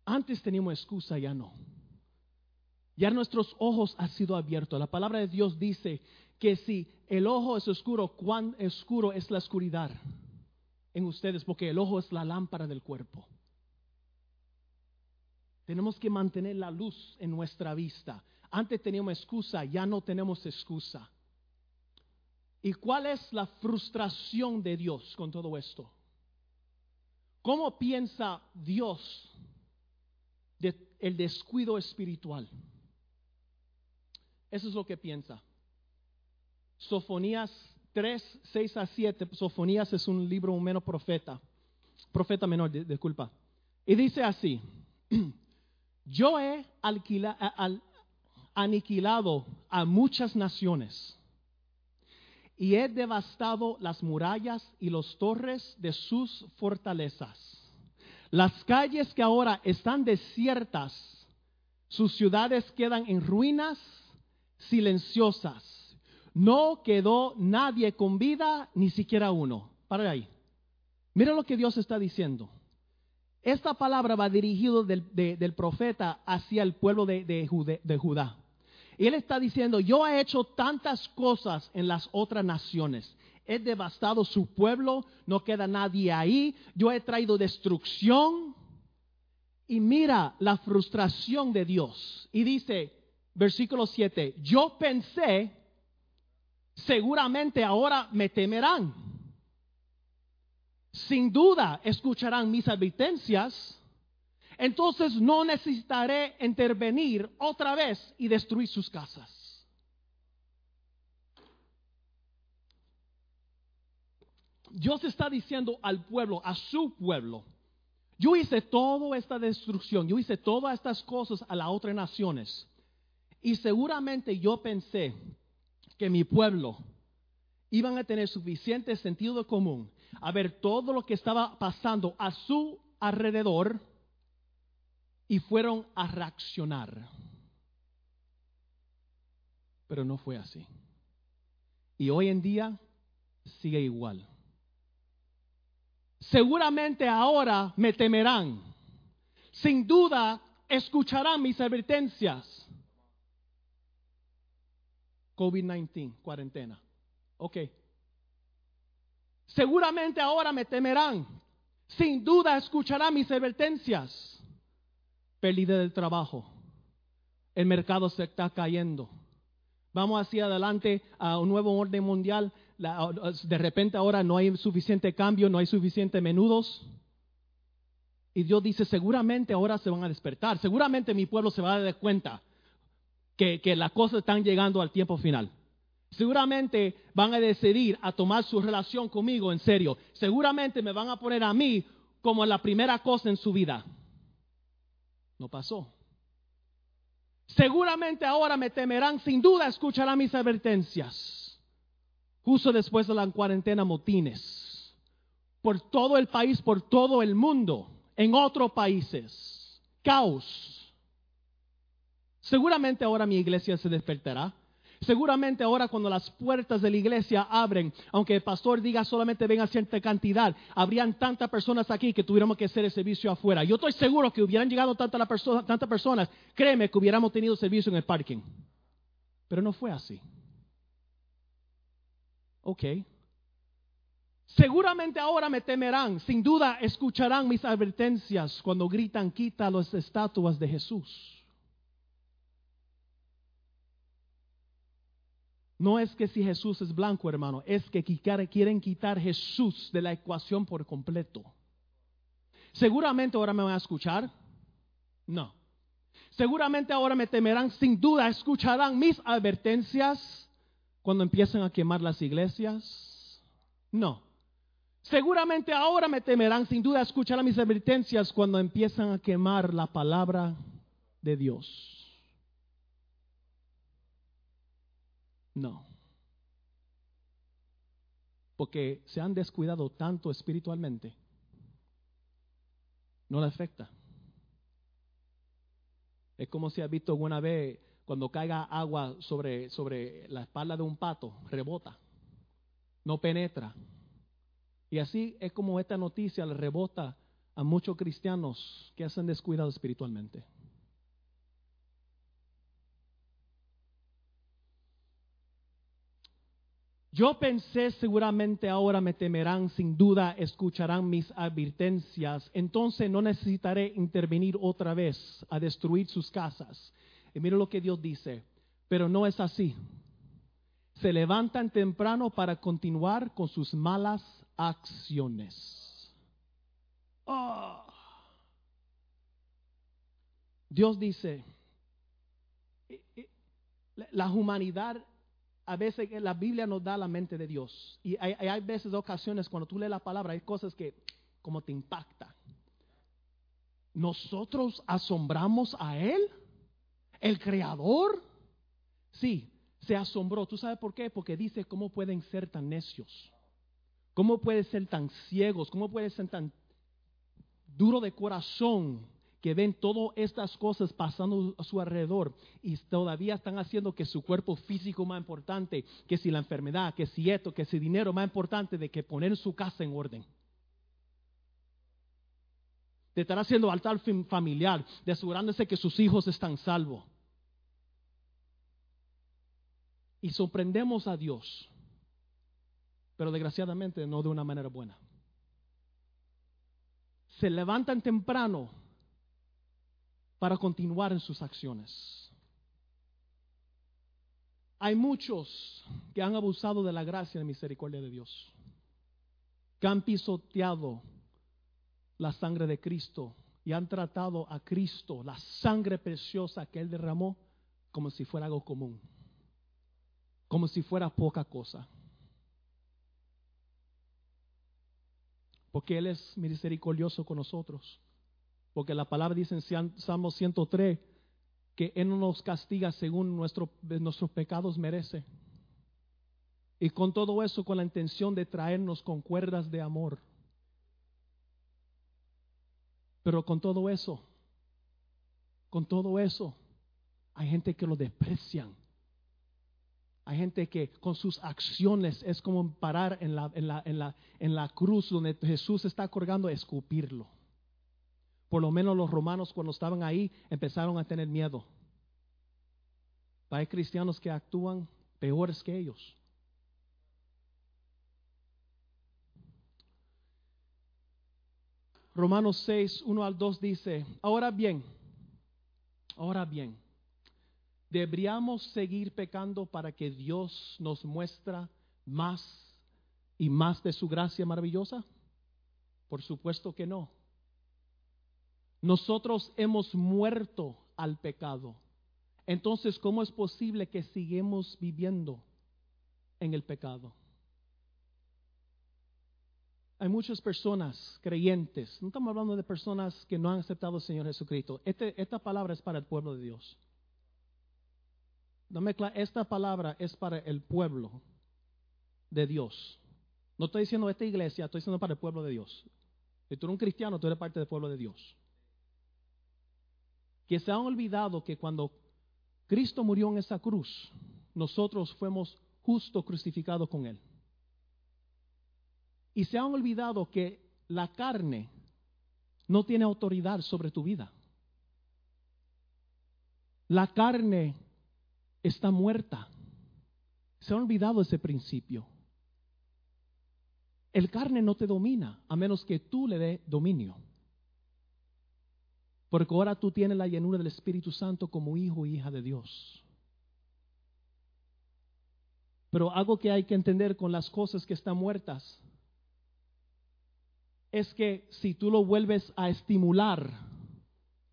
Speaker 1: Antes teníamos excusa, ya no. Ya nuestros ojos han sido abiertos. La palabra de Dios dice que si el ojo es oscuro, cuán oscuro es la oscuridad en ustedes, porque el ojo es la lámpara del cuerpo. Tenemos que mantener la luz en nuestra vista. Antes teníamos excusa, ya no tenemos excusa. ¿Y cuál es la frustración de Dios con todo esto? ¿Cómo piensa Dios el descuido espiritual. Eso es lo que piensa. Sofonías 3, 6 a 7. Sofonías es un libro un menos profeta. Profeta menor, disculpa. Y dice así. Yo he aniquilado a muchas naciones y he devastado las murallas y los torres de sus fortalezas las calles que ahora están desiertas, sus ciudades quedan en ruinas, silenciosas. No quedó nadie con vida, ni siquiera uno. Para ahí. Mira lo que Dios está diciendo. Esta palabra va dirigido del, profeta hacia el pueblo de, Judá. Él está diciendo, yo he hecho tantas cosas en las otras naciones he devastado su pueblo, no queda nadie ahí, yo he traído destrucción. Y mira la frustración de Dios. Y dice, versículo 7, yo pensé, seguramente ahora me temerán. Sin duda escucharán mis advertencias. Entonces no necesitaré intervenir otra vez y destruir sus casas. Dios está diciendo al pueblo, a su pueblo, yo hice toda esta destrucción, yo hice todas estas cosas a las otras naciones. Y seguramente yo pensé que mi pueblo iban a tener suficiente sentido común a ver todo lo que estaba pasando a su alrededor y fueron a reaccionar. Pero no fue así. Y hoy en día sigue igual seguramente ahora me temerán. Sin duda escucharán mis advertencias. COVID-19, cuarentena. Ok. Seguramente ahora me temerán. Sin duda escucharán mis advertencias. Pérdida del trabajo. El mercado se está cayendo. Vamos hacia adelante a un nuevo orden mundial de repente ahora no hay suficiente cambio, no hay suficiente menudos. Y Dios dice, seguramente ahora se van a despertar, seguramente mi pueblo se va a dar cuenta. Que, las cosas están llegando al tiempo final. Seguramente van a decidir a tomar su relación conmigo en serio. Seguramente me van a poner a mí como la primera cosa en su vida. No pasó. Seguramente ahora me temerán, sin duda escucharán mis advertencias. Justo después de la cuarentena, motines. Por todo el país, por todo el mundo, en otros países. Caos. Seguramente ahora mi iglesia se despertará. Seguramente ahora cuando las puertas de la iglesia abren, aunque el pastor diga solamente venga cierta cantidad, habrían tantas personas aquí que tuviéramos que hacer el servicio afuera. Yo estoy seguro que hubieran llegado tantas personas, créeme que hubiéramos tenido servicio en el parking. Pero no fue así. Ok. Seguramente ahora me temerán, sin duda escucharán mis advertencias cuando gritan quita las estatuas de Jesús. No es que si Jesús es blanco, hermano, es que quieren quitar Jesús de la ecuación por completo. Seguramente ahora me van a escuchar. No. Seguramente ahora me temerán, sin duda escucharán mis advertencias cuando empiecen a quemar las iglesias. No. Seguramente ahora me temerán, sin duda escucharán mis advertencias cuando empiezan a quemar la palabra de Dios. No. Porque se han descuidado tanto espiritualmente. No le afecta. Es como si ha visto alguna vez cuando caiga agua sobre, sobre la espalda de un pato, rebota, no penetra. Y así es como esta noticia le rebota a muchos cristianos que se han descuidado espiritualmente. Yo pensé seguramente ahora me temerán, sin duda escucharán mis advertencias, entonces no necesitaré intervenir otra vez a destruir sus casas. Y mira lo que Dios dice, pero no es así. Se levantan temprano para continuar con sus malas acciones. Ah. Dios dice, eh, eh, la humanidad a veces la Biblia nos da la mente de Dios. Y hay, veces, ocasiones, cuando tú lees la palabra, hay cosas que como te impacta. Nosotros asombramos a Él, el Creador. Sí, se asombró. ¿Tú sabes por qué? Porque dice, ¿cómo pueden ser tan necios? ¿Cómo pueden ser tan ciegos? ¿Cómo pueden ser tan duro de corazón que ven todas estas cosas pasando a su alrededor y todavía están haciendo que su cuerpo físico más importante, que si la enfermedad, que si esto, que si dinero más importante de que poner su casa en orden. De estar haciendo altar familiar, de asegurándose que sus hijos están salvos. Y sorprendemos a Dios, pero desgraciadamente no de una manera buena. Se levantan temprano para continuar en sus acciones. Hay muchos que han abusado de la gracia y la misericordia de Dios, que han pisoteado la sangre de Cristo y han tratado a Cristo, la sangre preciosa que Él derramó, como si fuera algo común, como si fuera poca cosa. Porque Él es misericordioso con nosotros. Porque la palabra dice en Salmo 103 que Él no nos castiga según nuestro, nuestros pecados merece. Y con todo eso, con la intención de traernos con cuerdas de amor. Pero con todo eso, con todo eso, hay gente que lo desprecian. Hay gente que con sus acciones es como parar en la, en la, en la, en la cruz donde Jesús está colgando, escupirlo. Por lo menos los romanos cuando estaban ahí empezaron a tener miedo. Hay cristianos que actúan peores que ellos. Romanos 6, 1 al 2 dice, ahora bien, ahora bien, ¿deberíamos seguir pecando para que Dios nos muestra más y más de su gracia maravillosa? Por supuesto que no. Nosotros hemos muerto al pecado. entonces ¿cómo es posible que sigamos viviendo en el pecado? Hay muchas personas creyentes, no estamos hablando de personas que no han aceptado al Señor Jesucristo. Este, esta palabra es para el pueblo de Dios. Esta palabra es para el pueblo de Dios. No estoy diciendo esta iglesia, estoy diciendo para el pueblo de Dios. Si tú eres un cristiano, tú eres parte del pueblo de Dios. Que se han olvidado que cuando Cristo murió en esa cruz, nosotros fuimos justo crucificados con Él. Y se han olvidado que la carne no tiene autoridad sobre tu vida. La carne está muerta. Se han olvidado ese principio. El carne no te domina a menos que tú le dé dominio. Porque ahora tú tienes la llenura del Espíritu Santo como hijo e hija de Dios. Pero algo que hay que entender con las cosas que están muertas es que si tú lo vuelves a estimular,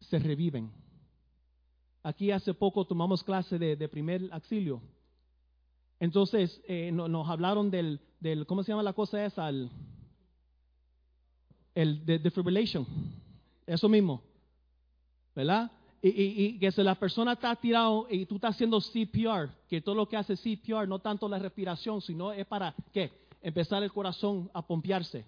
Speaker 1: se reviven. Aquí hace poco tomamos clase de, primer auxilio. Entonces eh, nos hablaron del, ¿cómo se llama la cosa esa? El, el de defibrillation. Eso mismo. ¿Verdad? Y, que si la persona está tirado y tú estás haciendo CPR, que todo lo que hace CPR no tanto la respiración, sino es para, ¿qué? Empezar el corazón a pompearse.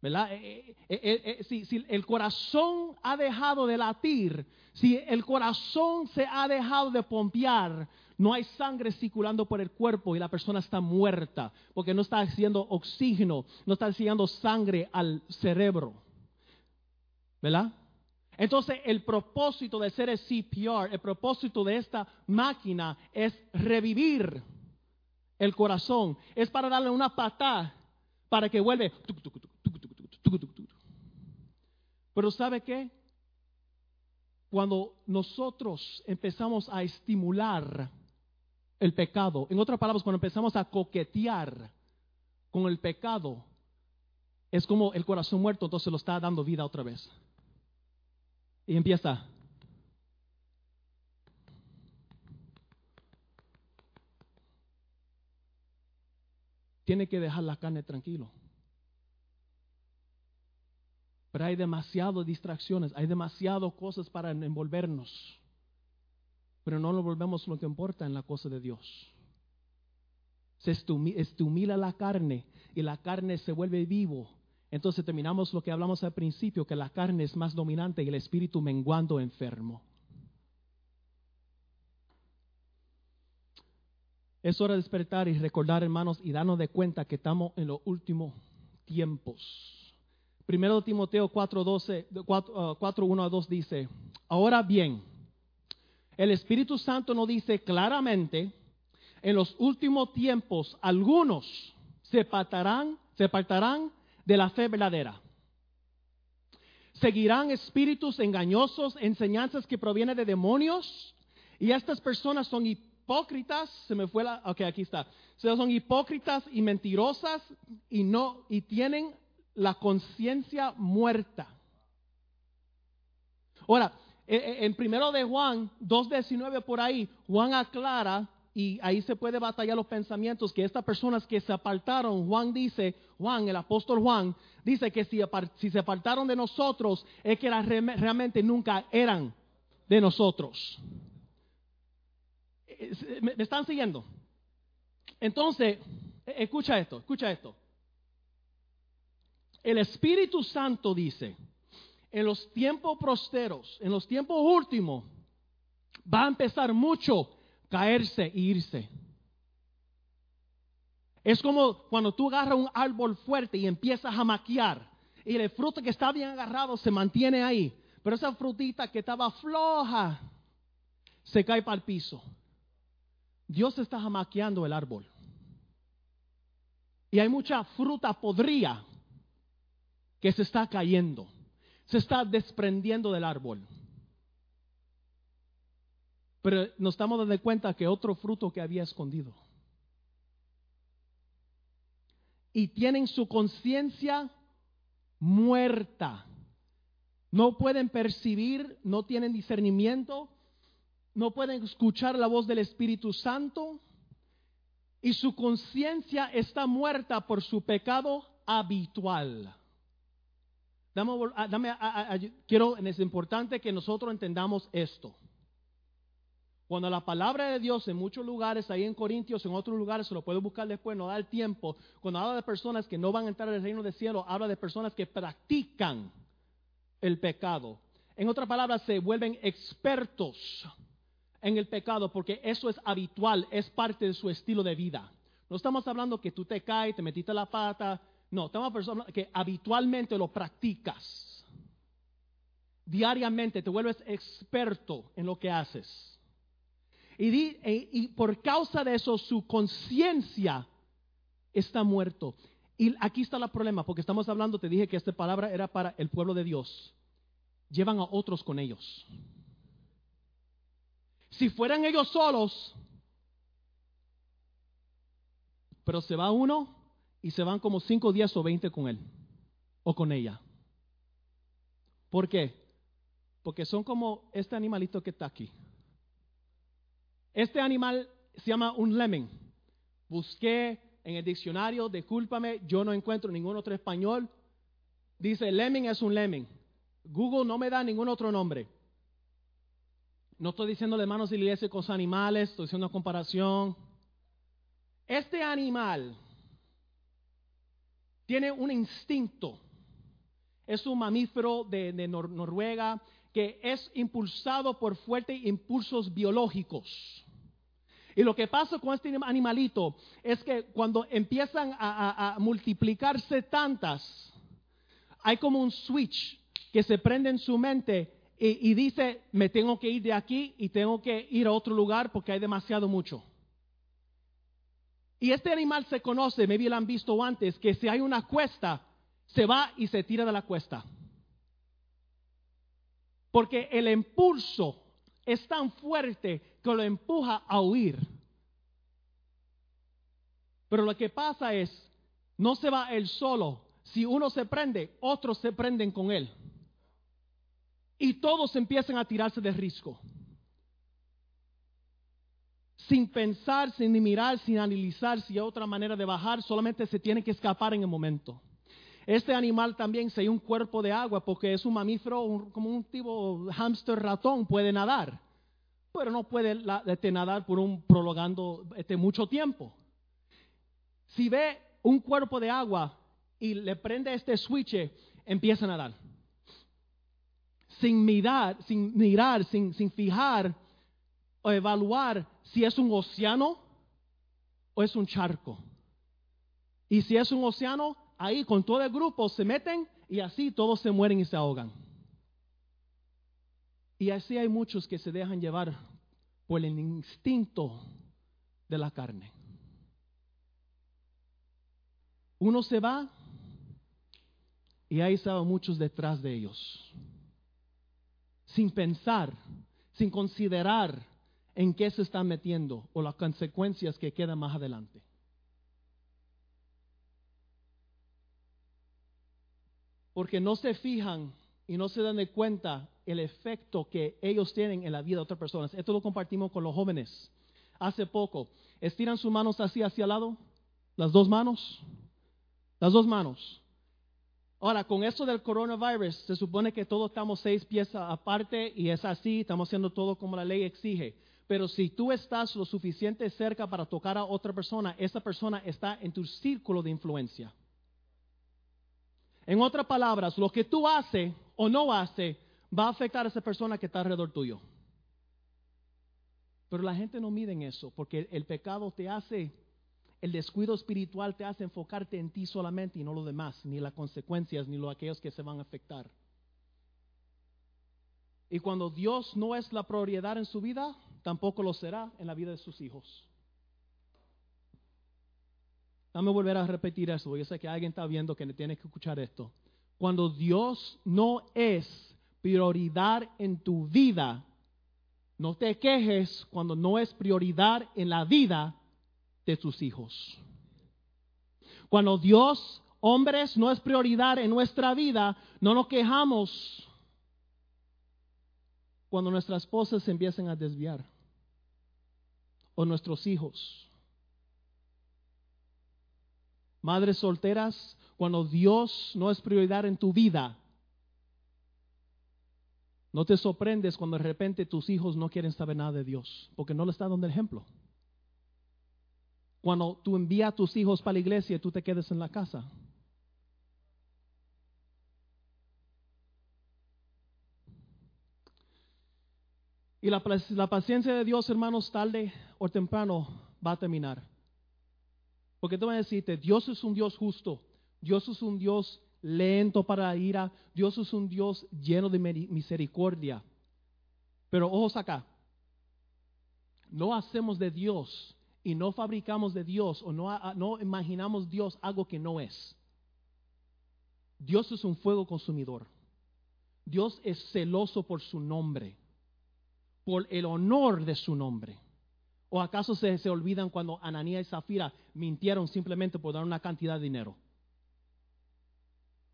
Speaker 1: ¿Verdad? Eh, eh, eh, si, si, el corazón ha dejado de latir, si el corazón se ha dejado de pompear, no hay sangre circulando por el cuerpo y la persona está muerta, porque no está haciendo oxígeno, no está haciendo sangre al cerebro. ¿Verdad? Entonces, el propósito de ser el CPR, el propósito de esta máquina es revivir el corazón, es para darle una patada para que vuelva. Pero ¿sabe qué? Cuando nosotros empezamos a estimular el pecado, en otras palabras, cuando empezamos a coquetear con el pecado, es como el corazón muerto, entonces lo está dando vida otra vez. Y empieza. Tiene que dejar la carne tranquilo. Pero hay demasiadas distracciones, hay demasiadas cosas para envolvernos. Pero no lo volvemos lo que importa en la cosa de Dios. Se estimula la carne y la carne se vuelve vivo. Entonces terminamos lo que hablamos al principio, que la carne es más dominante y el espíritu menguando enfermo. Es hora de despertar y recordar, hermanos, y darnos de cuenta que estamos en los últimos tiempos. Primero Timoteo 4, 4, 1 a 2 dice, ahora bien, el Espíritu Santo nos dice claramente, en los últimos tiempos algunos se apartarán, se apartarán de la fe verdadera. Seguirán espíritus engañosos, enseñanzas que provienen de demonios, y estas personas son hipócritas, se me fue la, ok, aquí está, son hipócritas y mentirosas y no, y tienen la conciencia muerta. Ahora, e, e, en primero de Juan 2.19 por ahí, Juan aclara y ahí se puede batallar los pensamientos que estas personas que se apartaron, Juan dice, Juan, el apóstol Juan, dice que si, si se apartaron de nosotros es que realmente nunca eran de nosotros. ¿Me están siguiendo? Entonces, e, escucha esto, escucha esto. El Espíritu Santo dice, en los tiempos prosteros, en los tiempos últimos, va a empezar mucho caerse e irse. Es como cuando tú agarras un árbol fuerte y empiezas a maquiar y el fruto que está bien agarrado se mantiene ahí, pero esa frutita que estaba floja se cae para el piso. Dios está jamaqueando el árbol. Y hay mucha fruta podrida que se está cayendo, se está desprendiendo del árbol. Pero nos estamos dando cuenta que otro fruto que había escondido. Y tienen su conciencia muerta. No pueden percibir, no tienen discernimiento, no pueden escuchar la voz del Espíritu Santo y su conciencia está muerta por su pecado habitual. Dame, dame, quiero, es importante que nosotros entendamos esto. Cuando la palabra de Dios en muchos lugares, ahí en Corintios, en otros lugares, se lo puede buscar después, no da el tiempo. Cuando habla de personas que no van a entrar al reino del cielo, habla de personas que practican el pecado. En otras palabras, se vuelven expertos en el pecado porque eso es habitual, es parte de su estilo de vida. No estamos hablando que tú te caes, te metiste la pata. No, estamos hablando que habitualmente lo practicas. Diariamente te vuelves experto en lo que haces. E, y, por causa de eso su conciencia está muerto. Y aquí está el problema, porque estamos hablando, te dije que esta palabra era para el pueblo de Dios. Llevan a otros con ellos. Si fueran ellos solos, pero se va uno y se van como cinco días o veinte con él o con ella. ¿Por qué? Porque son como este animalito que está aquí. Este animal se llama un lemming. Busqué en el diccionario, discúlpame, yo no encuentro ningún otro español. Dice, lemming es un lemming. Google no me da ningún otro nombre. No estoy diciendo de manos de la iglesia con animales, estoy haciendo una comparación. Este animal tiene un instinto. Es un mamífero de, Noruega que es impulsado por fuertes impulsos biológicos. Y lo que pasa con este animalito es que cuando empiezan a, multiplicarse tantas, hay como un switch que se prende en su mente y, dice, me tengo que ir de aquí y tengo que ir a otro lugar porque hay demasiado mucho. Y este animal se conoce, maybe lo han visto antes, que si hay una cuesta, se va y se tira de la cuesta. Porque el impulso es tan fuerte que lo empuja a huir. Pero lo que pasa es, no se va él solo. Si uno se prende, otros se prenden con él. Y todos empiezan a tirarse de risco. Sin pensar, sin mirar, sin analizar si hay otra manera de bajar, solamente se tiene que escapar en el momento. Este animal también, hay un cuerpo de agua, porque es un mamífero, como un tipo hámster ratón, puede nadar, pero no puede este, nadar por un prolongando este, mucho tiempo. Si ve un cuerpo de agua y le prende este switch, empieza a nadar. Sin mirar, sin mirar, sin, sin fijar o evaluar si es un océano o es un charco. Y si es un océano, ahí con todo el grupo se meten y así todos se mueren y se ahogan. Y así hay muchos que se dejan llevar por el instinto de la carne. Uno se va y ahí estaban muchos detrás de ellos, sin pensar, sin considerar en qué se están metiendo o las consecuencias que quedan más adelante. Porque no se fijan y no se dan de cuenta el efecto que ellos tienen en la vida de otras personas. Esto lo compartimos con los jóvenes hace poco. Estiran sus manos así hacia el lado, las dos manos, las dos manos. Ahora, con esto del coronavirus, se supone que todos estamos seis pies aparte y es así, estamos haciendo todo como la ley exige. Pero si tú estás lo suficiente cerca para tocar a otra persona, esa persona está en tu círculo de influencia. En otras palabras, lo que tú haces o no haces va a afectar a esa persona que está alrededor tuyo. Pero la gente no mide en eso, porque el pecado te hace, el descuido espiritual te hace enfocarte en ti solamente y no lo demás, ni las consecuencias, ni lo aquellos que se van a afectar. Y cuando Dios no es la prioridad en su vida, tampoco lo será en la vida de sus hijos. Dame volver a repetir eso. Yo sé que alguien está viendo que tiene que escuchar esto. Cuando Dios no es prioridad en tu vida, no te quejes cuando no es prioridad en la vida de tus hijos. Cuando Dios, hombres, no es prioridad en nuestra vida, no nos quejamos. cuando nuestras esposas se empiecen a desviar o nuestros hijos. Madres solteras, cuando Dios no es prioridad en tu vida, no te sorprendes cuando de repente tus hijos no quieren saber nada de Dios, porque no le estás dando el ejemplo. Cuando tú envías a tus hijos para la iglesia y tú te quedes en la casa. Y la, la, paciencia de Dios, hermanos, tarde o temprano va a terminar. Porque voy a decirte, Dios es un Dios justo, Dios es un Dios lento para la ira, Dios es un Dios lleno de misericordia. Pero ojos acá, no hacemos de Dios y no fabricamos de Dios o no, no imaginamos Dios algo que no es. Dios es un fuego consumidor. Dios es celoso por su nombre por el honor de su nombre. ¿O acaso se, se olvidan cuando Ananías y Zafira mintieron simplemente por dar una cantidad de dinero?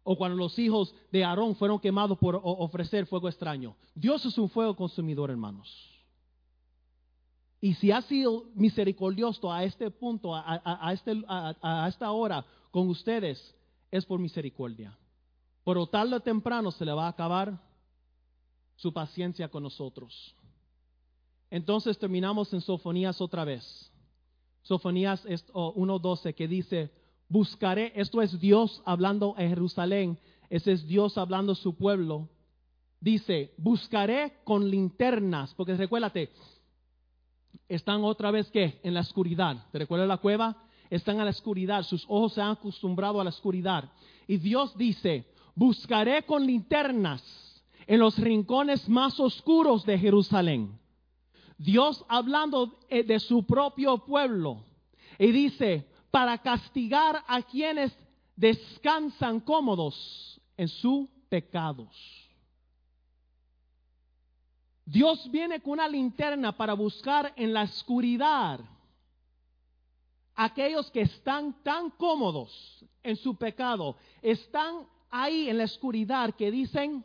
Speaker 1: O cuando los hijos de Aarón fueron quemados por ofrecer fuego extraño. Dios es un fuego consumidor, hermanos. Y si ha sido misericordioso a este punto, a, este, a, esta hora con ustedes, es por misericordia. Pero tarde o temprano se le va a acabar su paciencia con nosotros. Entonces terminamos en Sofonías otra vez. Sofonías 1.12 que dice, buscaré, esto es Dios hablando en Jerusalén, ese es Dios hablando a su pueblo. Dice, buscaré con linternas, porque recuérdate, están otra vez que en la oscuridad. ¿Te recuerdas la cueva? Están en la oscuridad, sus ojos se han acostumbrado a la oscuridad. Y Dios dice, buscaré con linternas en los rincones más oscuros de Jerusalén Dios hablando eh, de su propio pueblo. Y dice, para castigar a quienes descansan cómodos en sus pecados. Dios viene con una linterna para buscar en la oscuridad aquellos que están tan cómodos en su pecado, están ahí en la oscuridad que dicen,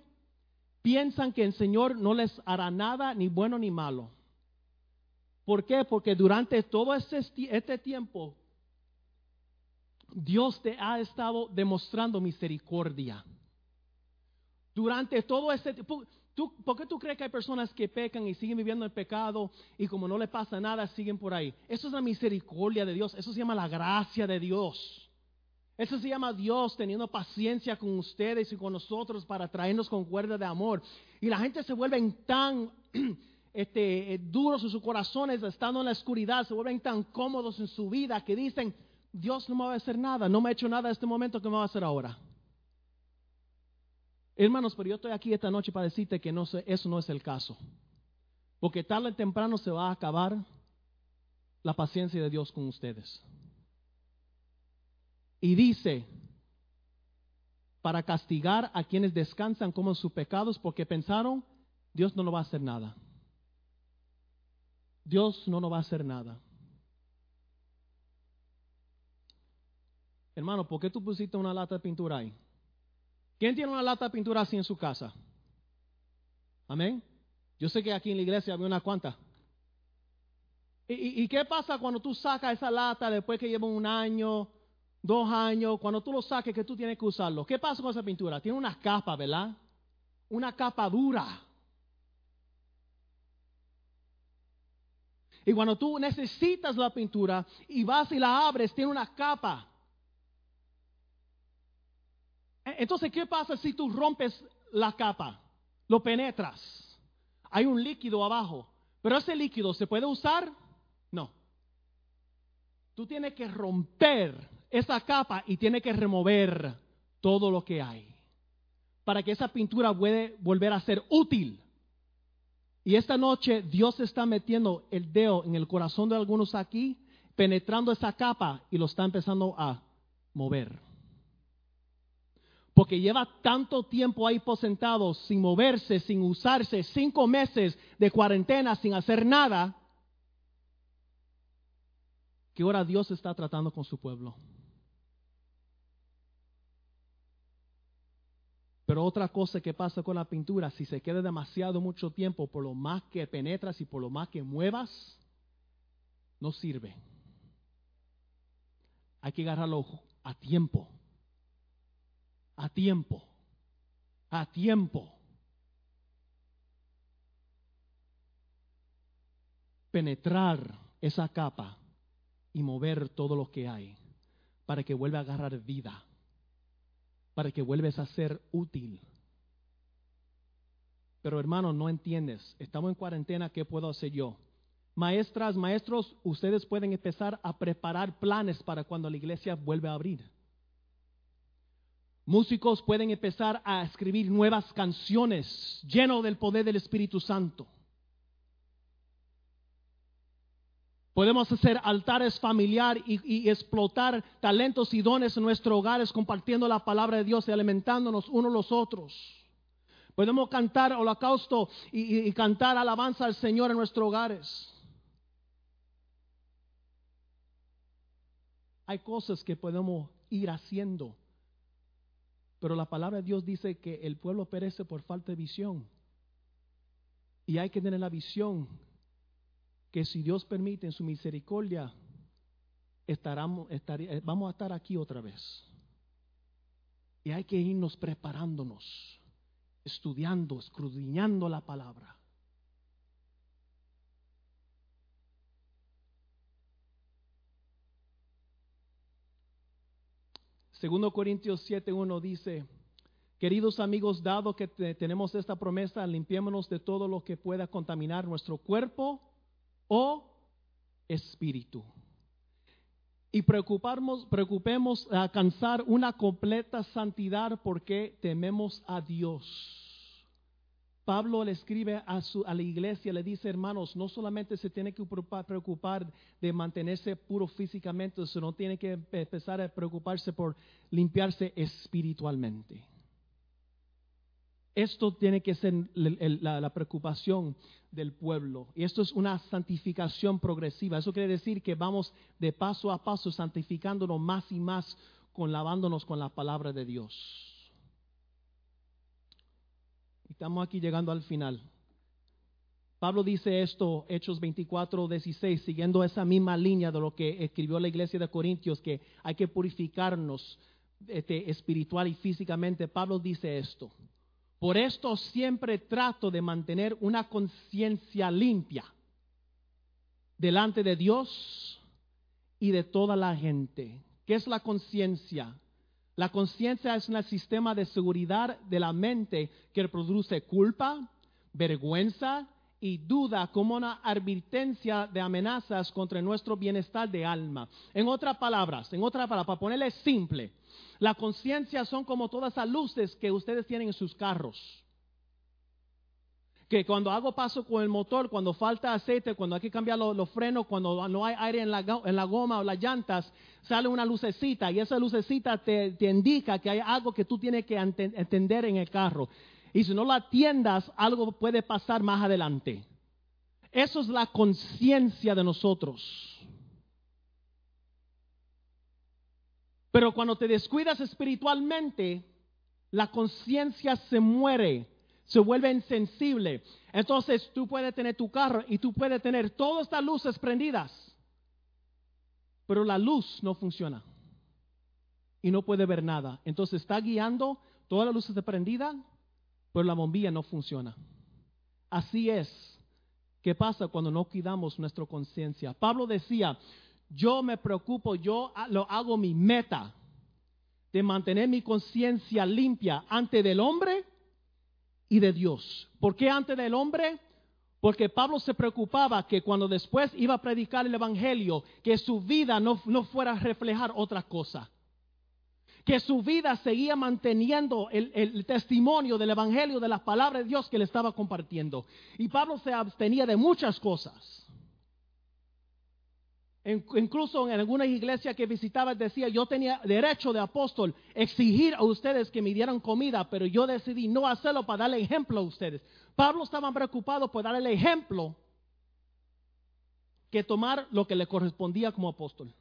Speaker 1: piensan que el Señor no les hará nada, ni bueno ni malo. ¿Por qué? Porque durante todo este, este, tiempo Dios te ha estado demostrando misericordia. Durante todo este tiempo, ¿por qué tú crees que hay personas que pecan y siguen viviendo en pecado y como no le pasa nada, siguen por ahí? Eso es la misericordia de Dios, eso se llama la gracia de Dios. Eso se llama Dios teniendo paciencia con ustedes y con nosotros para traernos con cuerda de amor. Y la gente se vuelve tan este, eh, duros en sus corazones, estando en la oscuridad, se vuelven tan cómodos en su vida que dicen, Dios no me va a hacer nada, no me ha hecho nada en este momento, ¿qué me va a hacer ahora? Hermanos, pero yo estoy aquí esta noche para decirte que no eso no es el caso. Porque tarde o temprano se va a acabar la paciencia de Dios con ustedes. Y dice, para castigar a quienes descansan como sus pecados porque pensaron, Dios no lo va a hacer nada. Dios no nos va a hacer nada. Hermano, ¿por qué tú pusiste una lata de pintura ahí? ¿Quién tiene una lata de pintura así en su casa? Amén. Yo sé que aquí en la iglesia había una cuanta. ¿Y, qué pasa cuando tú sacas esa lata después que lleva un año, dos años, cuando tú lo saques que tú tienes que usarlo? ¿Qué pasa con esa pintura? Tiene una capa, ¿verdad? Una capa dura. Y cuando tú necesitas la pintura y vas y la abres, tiene una capa. E, entonces, ¿qué pasa si tú rompes la capa? Lo penetras. Hay un líquido abajo. Pero ese líquido, ¿se puede usar? No. Tú tienes que romper esa capa y tienes que remover todo lo que hay. Para que esa pintura pueda volver a ser útil. Y esta noche Dios está metiendo el dedo en el corazón de algunos aquí, penetrando esa capa y lo está empezando a mover. Porque lleva tanto tiempo ahí posentado sin moverse, sin usarse, cinco meses de cuarentena sin hacer nada, que ahora Dios está tratando con su pueblo. Pero otra cosa que pasa con la pintura, si se queda demasiado mucho tiempo, por lo más que penetras y por lo más que muevas, no sirve. Hay que agarrarlo a tiempo. A tiempo. A tiempo. Penetrar esa capa y mover todo lo que hay para que vuelva a agarrar vida, para que vuelves a ser útil. Pero hermano, no entiendes, estamos en cuarentena, ¿qué puedo hacer yo? Maestras, maestros, ustedes pueden empezar a preparar planes para cuando la iglesia vuelva a abrir. Músicos pueden empezar a escribir nuevas canciones lleno del poder del Espíritu Santo. Podemos hacer altares familiar y, explotar talentos y dones en nuestros hogares compartiendo la palabra de Dios y alimentándonos unos los otros. Podemos cantar holocausto y, y cantar alabanza al Señor en nuestros hogares. Hay cosas que podemos ir haciendo. Pero la palabra de Dios dice que el pueblo perece por falta de visión. Y hay que tener la visión que si Dios permite en su misericordia, estaremos, vamos a estar aquí otra vez. Y hay que irnos preparándonos, estudiando, escudriñando la palabra. Segundo Corintios 7.1 dice, queridos amigos, dado que tenemos esta promesa, limpiémonos de todo lo que pueda contaminar nuestro cuerpo o espíritu. Y preocuparnos, preocupemos alcanzar una completa santidad porque tememos a Dios. Pablo le escribe a, su, a la iglesia, le dice, hermanos, no solamente se tiene que preocupar, de mantenerse puro físicamente, sino tiene que empezar a preocuparse por limpiarse espiritualmente. Esto tiene que ser la, preocupación del pueblo. Y esto es una santificación progresiva. Eso quiere decir que vamos de paso a paso santificándonos más y más con lavándonos con la palabra de Dios. Estamos aquí llegando al final. Pablo dice esto, Hechos 24, 16, siguiendo esa misma línea de lo que escribió la iglesia de Corintios, que hay que purificarnos este, espiritual y físicamente. Pablo dice esto. Por esto siempre trato de mantener una conciencia limpia delante de Dios y de toda la gente. ¿Qué es la conciencia? La conciencia es un sistema de seguridad de la mente que produce culpa, vergüenza y duda como una advertencia de amenazas contra nuestro bienestar de alma. En otras palabras, en otras palabras, para ponerle simple, la conciencia son como todas las luces que ustedes tienen en sus carros que cuando hago paso con el motor, cuando falta aceite, cuando hay que cambiar los, frenos, cuando no hay aire en la, goma o las llantas, sale una lucecita y esa lucecita te, te indica que hay algo que tú tienes que entender en el carro. Y si no la atiendas, algo puede pasar más adelante. Eso es la conciencia de nosotros. Pero cuando te descuidas espiritualmente, la conciencia se muere se vuelve insensible. Entonces tú puedes tener tu carro y tú puedes tener todas estas luces prendidas, pero la luz no funciona y no puede ver nada. Entonces está guiando, todas las luces prendidas, pero la bombilla no funciona. Así es. ¿Qué pasa cuando no cuidamos nuestra conciencia? Pablo decía, yo me preocupo, yo lo hago mi meta de mantener mi conciencia limpia ante del hombre y de Dios. ¿Por qué antes del hombre? Porque Pablo se preocupaba que cuando después iba a predicar el Evangelio, que su vida no, fuera a reflejar otra cosa. Que su vida seguía manteniendo el, el testimonio del Evangelio, de las palabras de Dios que le estaba compartiendo. Y Pablo se abstenía de muchas cosas. Incluso en alguna iglesia que visitaba decía, yo tenía derecho de apóstol exigir a ustedes que me dieran comida, pero yo decidí no hacerlo para darle ejemplo a ustedes. Pablo estaba preocupado por darle el ejemplo que tomar lo que le correspondía como apóstol.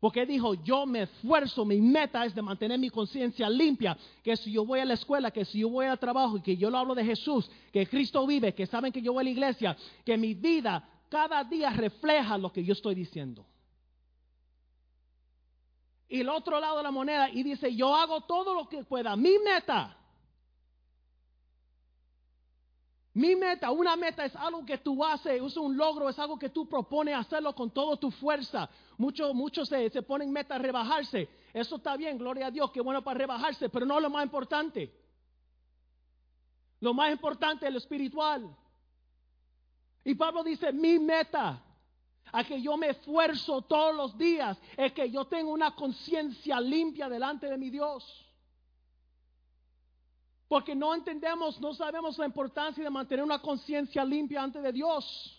Speaker 1: Porque dijo, yo me esfuerzo, mi meta es de mantener mi conciencia limpia, que si yo voy a la escuela, que si yo voy al trabajo, y que yo lo hablo de Jesús, que Cristo vive, que saben que yo voy a la iglesia, que mi vida cada día refleja lo que yo estoy diciendo. Y el otro lado de la moneda, y dice, yo hago todo lo que pueda, mi meta Mi meta, una meta es algo que tú haces, es un logro, es algo que tú propones hacerlo con toda tu fuerza. Muchos, muchos se, ponen meta a rebajarse. Eso está bien, gloria a Dios, que bueno para rebajarse, pero no lo más importante. Lo más importante es lo espiritual. Y Pablo dice, mi meta, a que yo me esfuerzo todos los días, es que yo tenga una conciencia limpia delante de mi Dios. Porque no entendemos, no sabemos la importancia de mantener una conciencia limpia ante de Dios.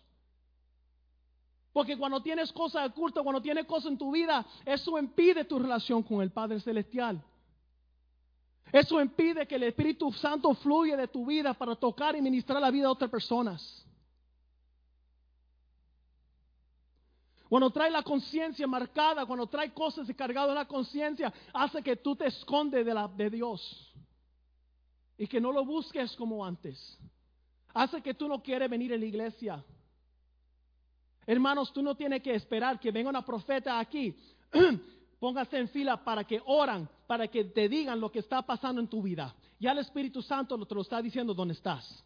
Speaker 1: Porque cuando tienes cosas ocultas, cuando tienes cosas en tu vida, eso impide tu relación con el Padre Celestial. Eso impide que el Espíritu Santo fluya de tu vida para tocar y ministrar la vida de otras personas. Cuando trae la conciencia marcada, cuando trae cosas cargadas en la conciencia, hace que tú te escondes de, la, de Dios y que no lo busques como antes. Hace que tú no quieres venir a la iglesia. Hermanos, tú no tienes que esperar que venga una profeta aquí. Póngase en fila para que oran, para que te digan lo que está pasando en tu vida. Ya el Espíritu Santo te lo está diciendo dónde estás.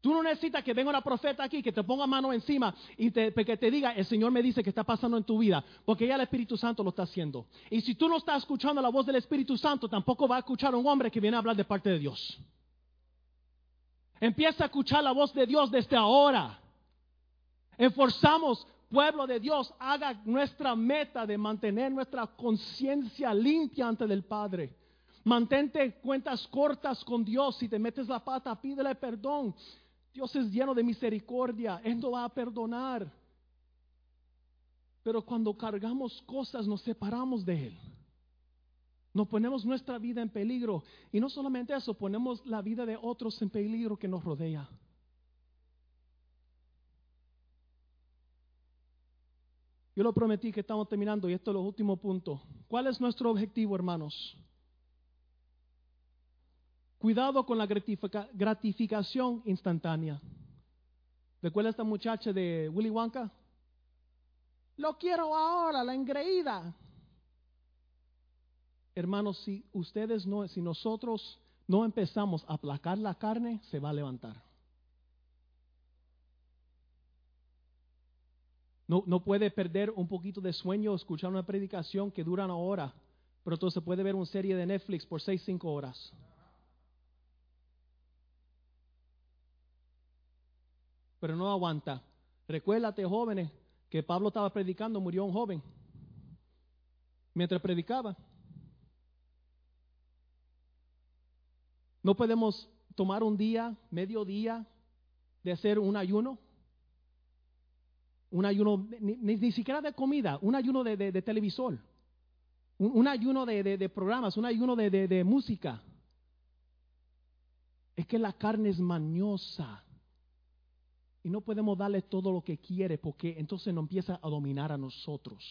Speaker 1: Tú no necesitas que venga una profeta aquí que te ponga mano encima y te, que te diga, el Señor me dice que está pasando en tu vida, porque ya el Espíritu Santo lo está haciendo. Y si tú no estás escuchando la voz del Espíritu Santo, tampoco va a escuchar un hombre que viene a hablar de parte de Dios. Empieza a escuchar la voz de Dios desde ahora. Enforzamos, pueblo de Dios, haga nuestra meta de mantener nuestra conciencia limpia ante el Padre. Mantente cuentas cortas con Dios. Si te metes la pata, pídele perdón. Dios es lleno de misericordia, Él no va a perdonar. Pero cuando cargamos cosas nos separamos de Él. Nos ponemos nuestra vida en peligro. Y no solamente eso, ponemos la vida de otros en peligro que nos rodea. Yo lo prometí que estamos terminando y esto es el último punto. ¿Cuál es nuestro objetivo, hermanos? Cuidado con la gratificación instantánea. ¿Recuerda esta muchacha de Willy Wonka? Lo quiero ahora, la engreída. Hermanos, si ustedes no, si nosotros no empezamos a aplacar la carne, se va a levantar. No, no puede perder un poquito de sueño escuchar una predicación que dura una hora, pero entonces puede ver una serie de Netflix por seis, cinco horas. Pero no aguanta. Recuérdate, jóvenes, que Pablo estaba predicando, murió un joven. Mientras predicaba. No podemos tomar un día, medio día, de hacer un ayuno. Un ayuno, ni, siquiera de comida, un ayuno de, televisor. Un, ayuno de, programas, un ayuno de música. Es que la carne es mañosa y no podemos darle todo lo que quiere porque entonces no empieza a dominar a nosotros.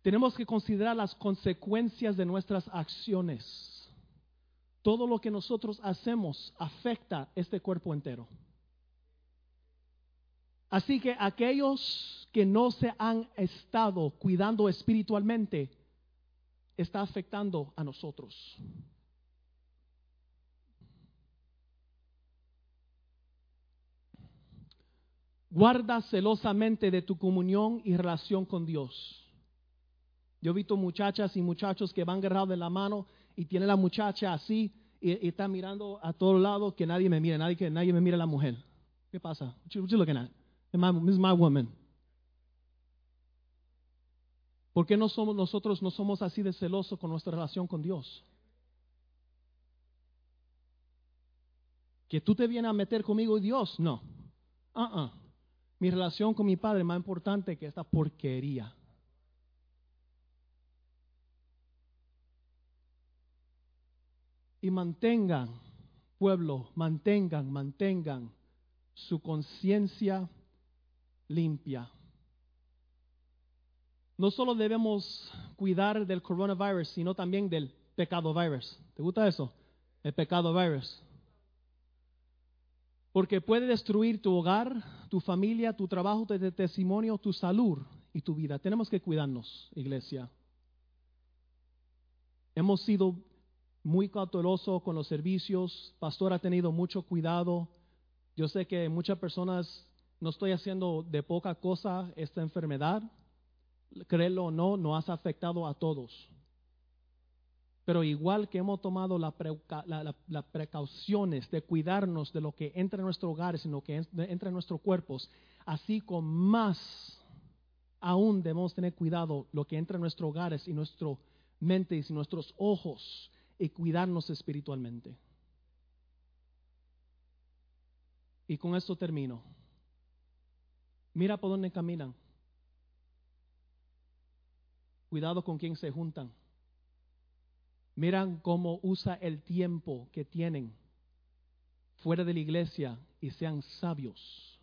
Speaker 1: Tenemos que considerar las consecuencias de nuestras acciones. Todo lo que nosotros hacemos afecta este cuerpo entero. Así que aquellos que no se han estado cuidando espiritualmente, está afectando a nosotros. Guarda celosamente de tu comunión y relación con Dios. Yo he visto muchachas y muchachos que van agarrados de la mano y tiene la muchacha así y, está mirando a todos lados que nadie me mire, nadie, que nadie me mire a la mujer. ¿Qué pasa? What you, looking at? This is my woman. ¿Por qué no somos nosotros no somos así de celosos con nuestra relación con Dios? Que tú te vienes a meter conmigo y Dios, no. Uh mi relación con mi padre es más importante que esta porquería. Y mantengan, pueblo, mantengan, mantengan su conciencia limpia. no solo debemos cuidar del coronavirus, sino también del pecado virus. ¿Te gusta eso? El pecado virus. Porque puede destruir tu hogar, tu familia, tu trabajo, tu testimonio, tu salud y tu vida. Tenemos que cuidarnos, iglesia. Hemos sido muy cautelosos con los servicios. Pastor ha tenido mucho cuidado. Yo sé que muchas personas no estoy haciendo de poca cosa esta enfermedad. Créelo o no, nos ha afectado a todos. Pero igual que hemos tomado las precauciones de cuidarnos de lo que entra en nuestro hogar, sino que entra en nuestros cuerpos, así con más aún debemos tener cuidado lo que entra en nuestros hogares y nuestra mente y nuestros ojos y cuidarnos espiritualmente. Y con esto termino. Mira por dónde caminan. Cuidado con quién se juntan. Miran cómo usa el tiempo que tienen fuera de la iglesia y sean sabios.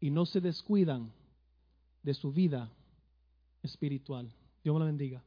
Speaker 1: Y no se descuidan de su vida espiritual. Dios me lo bendiga.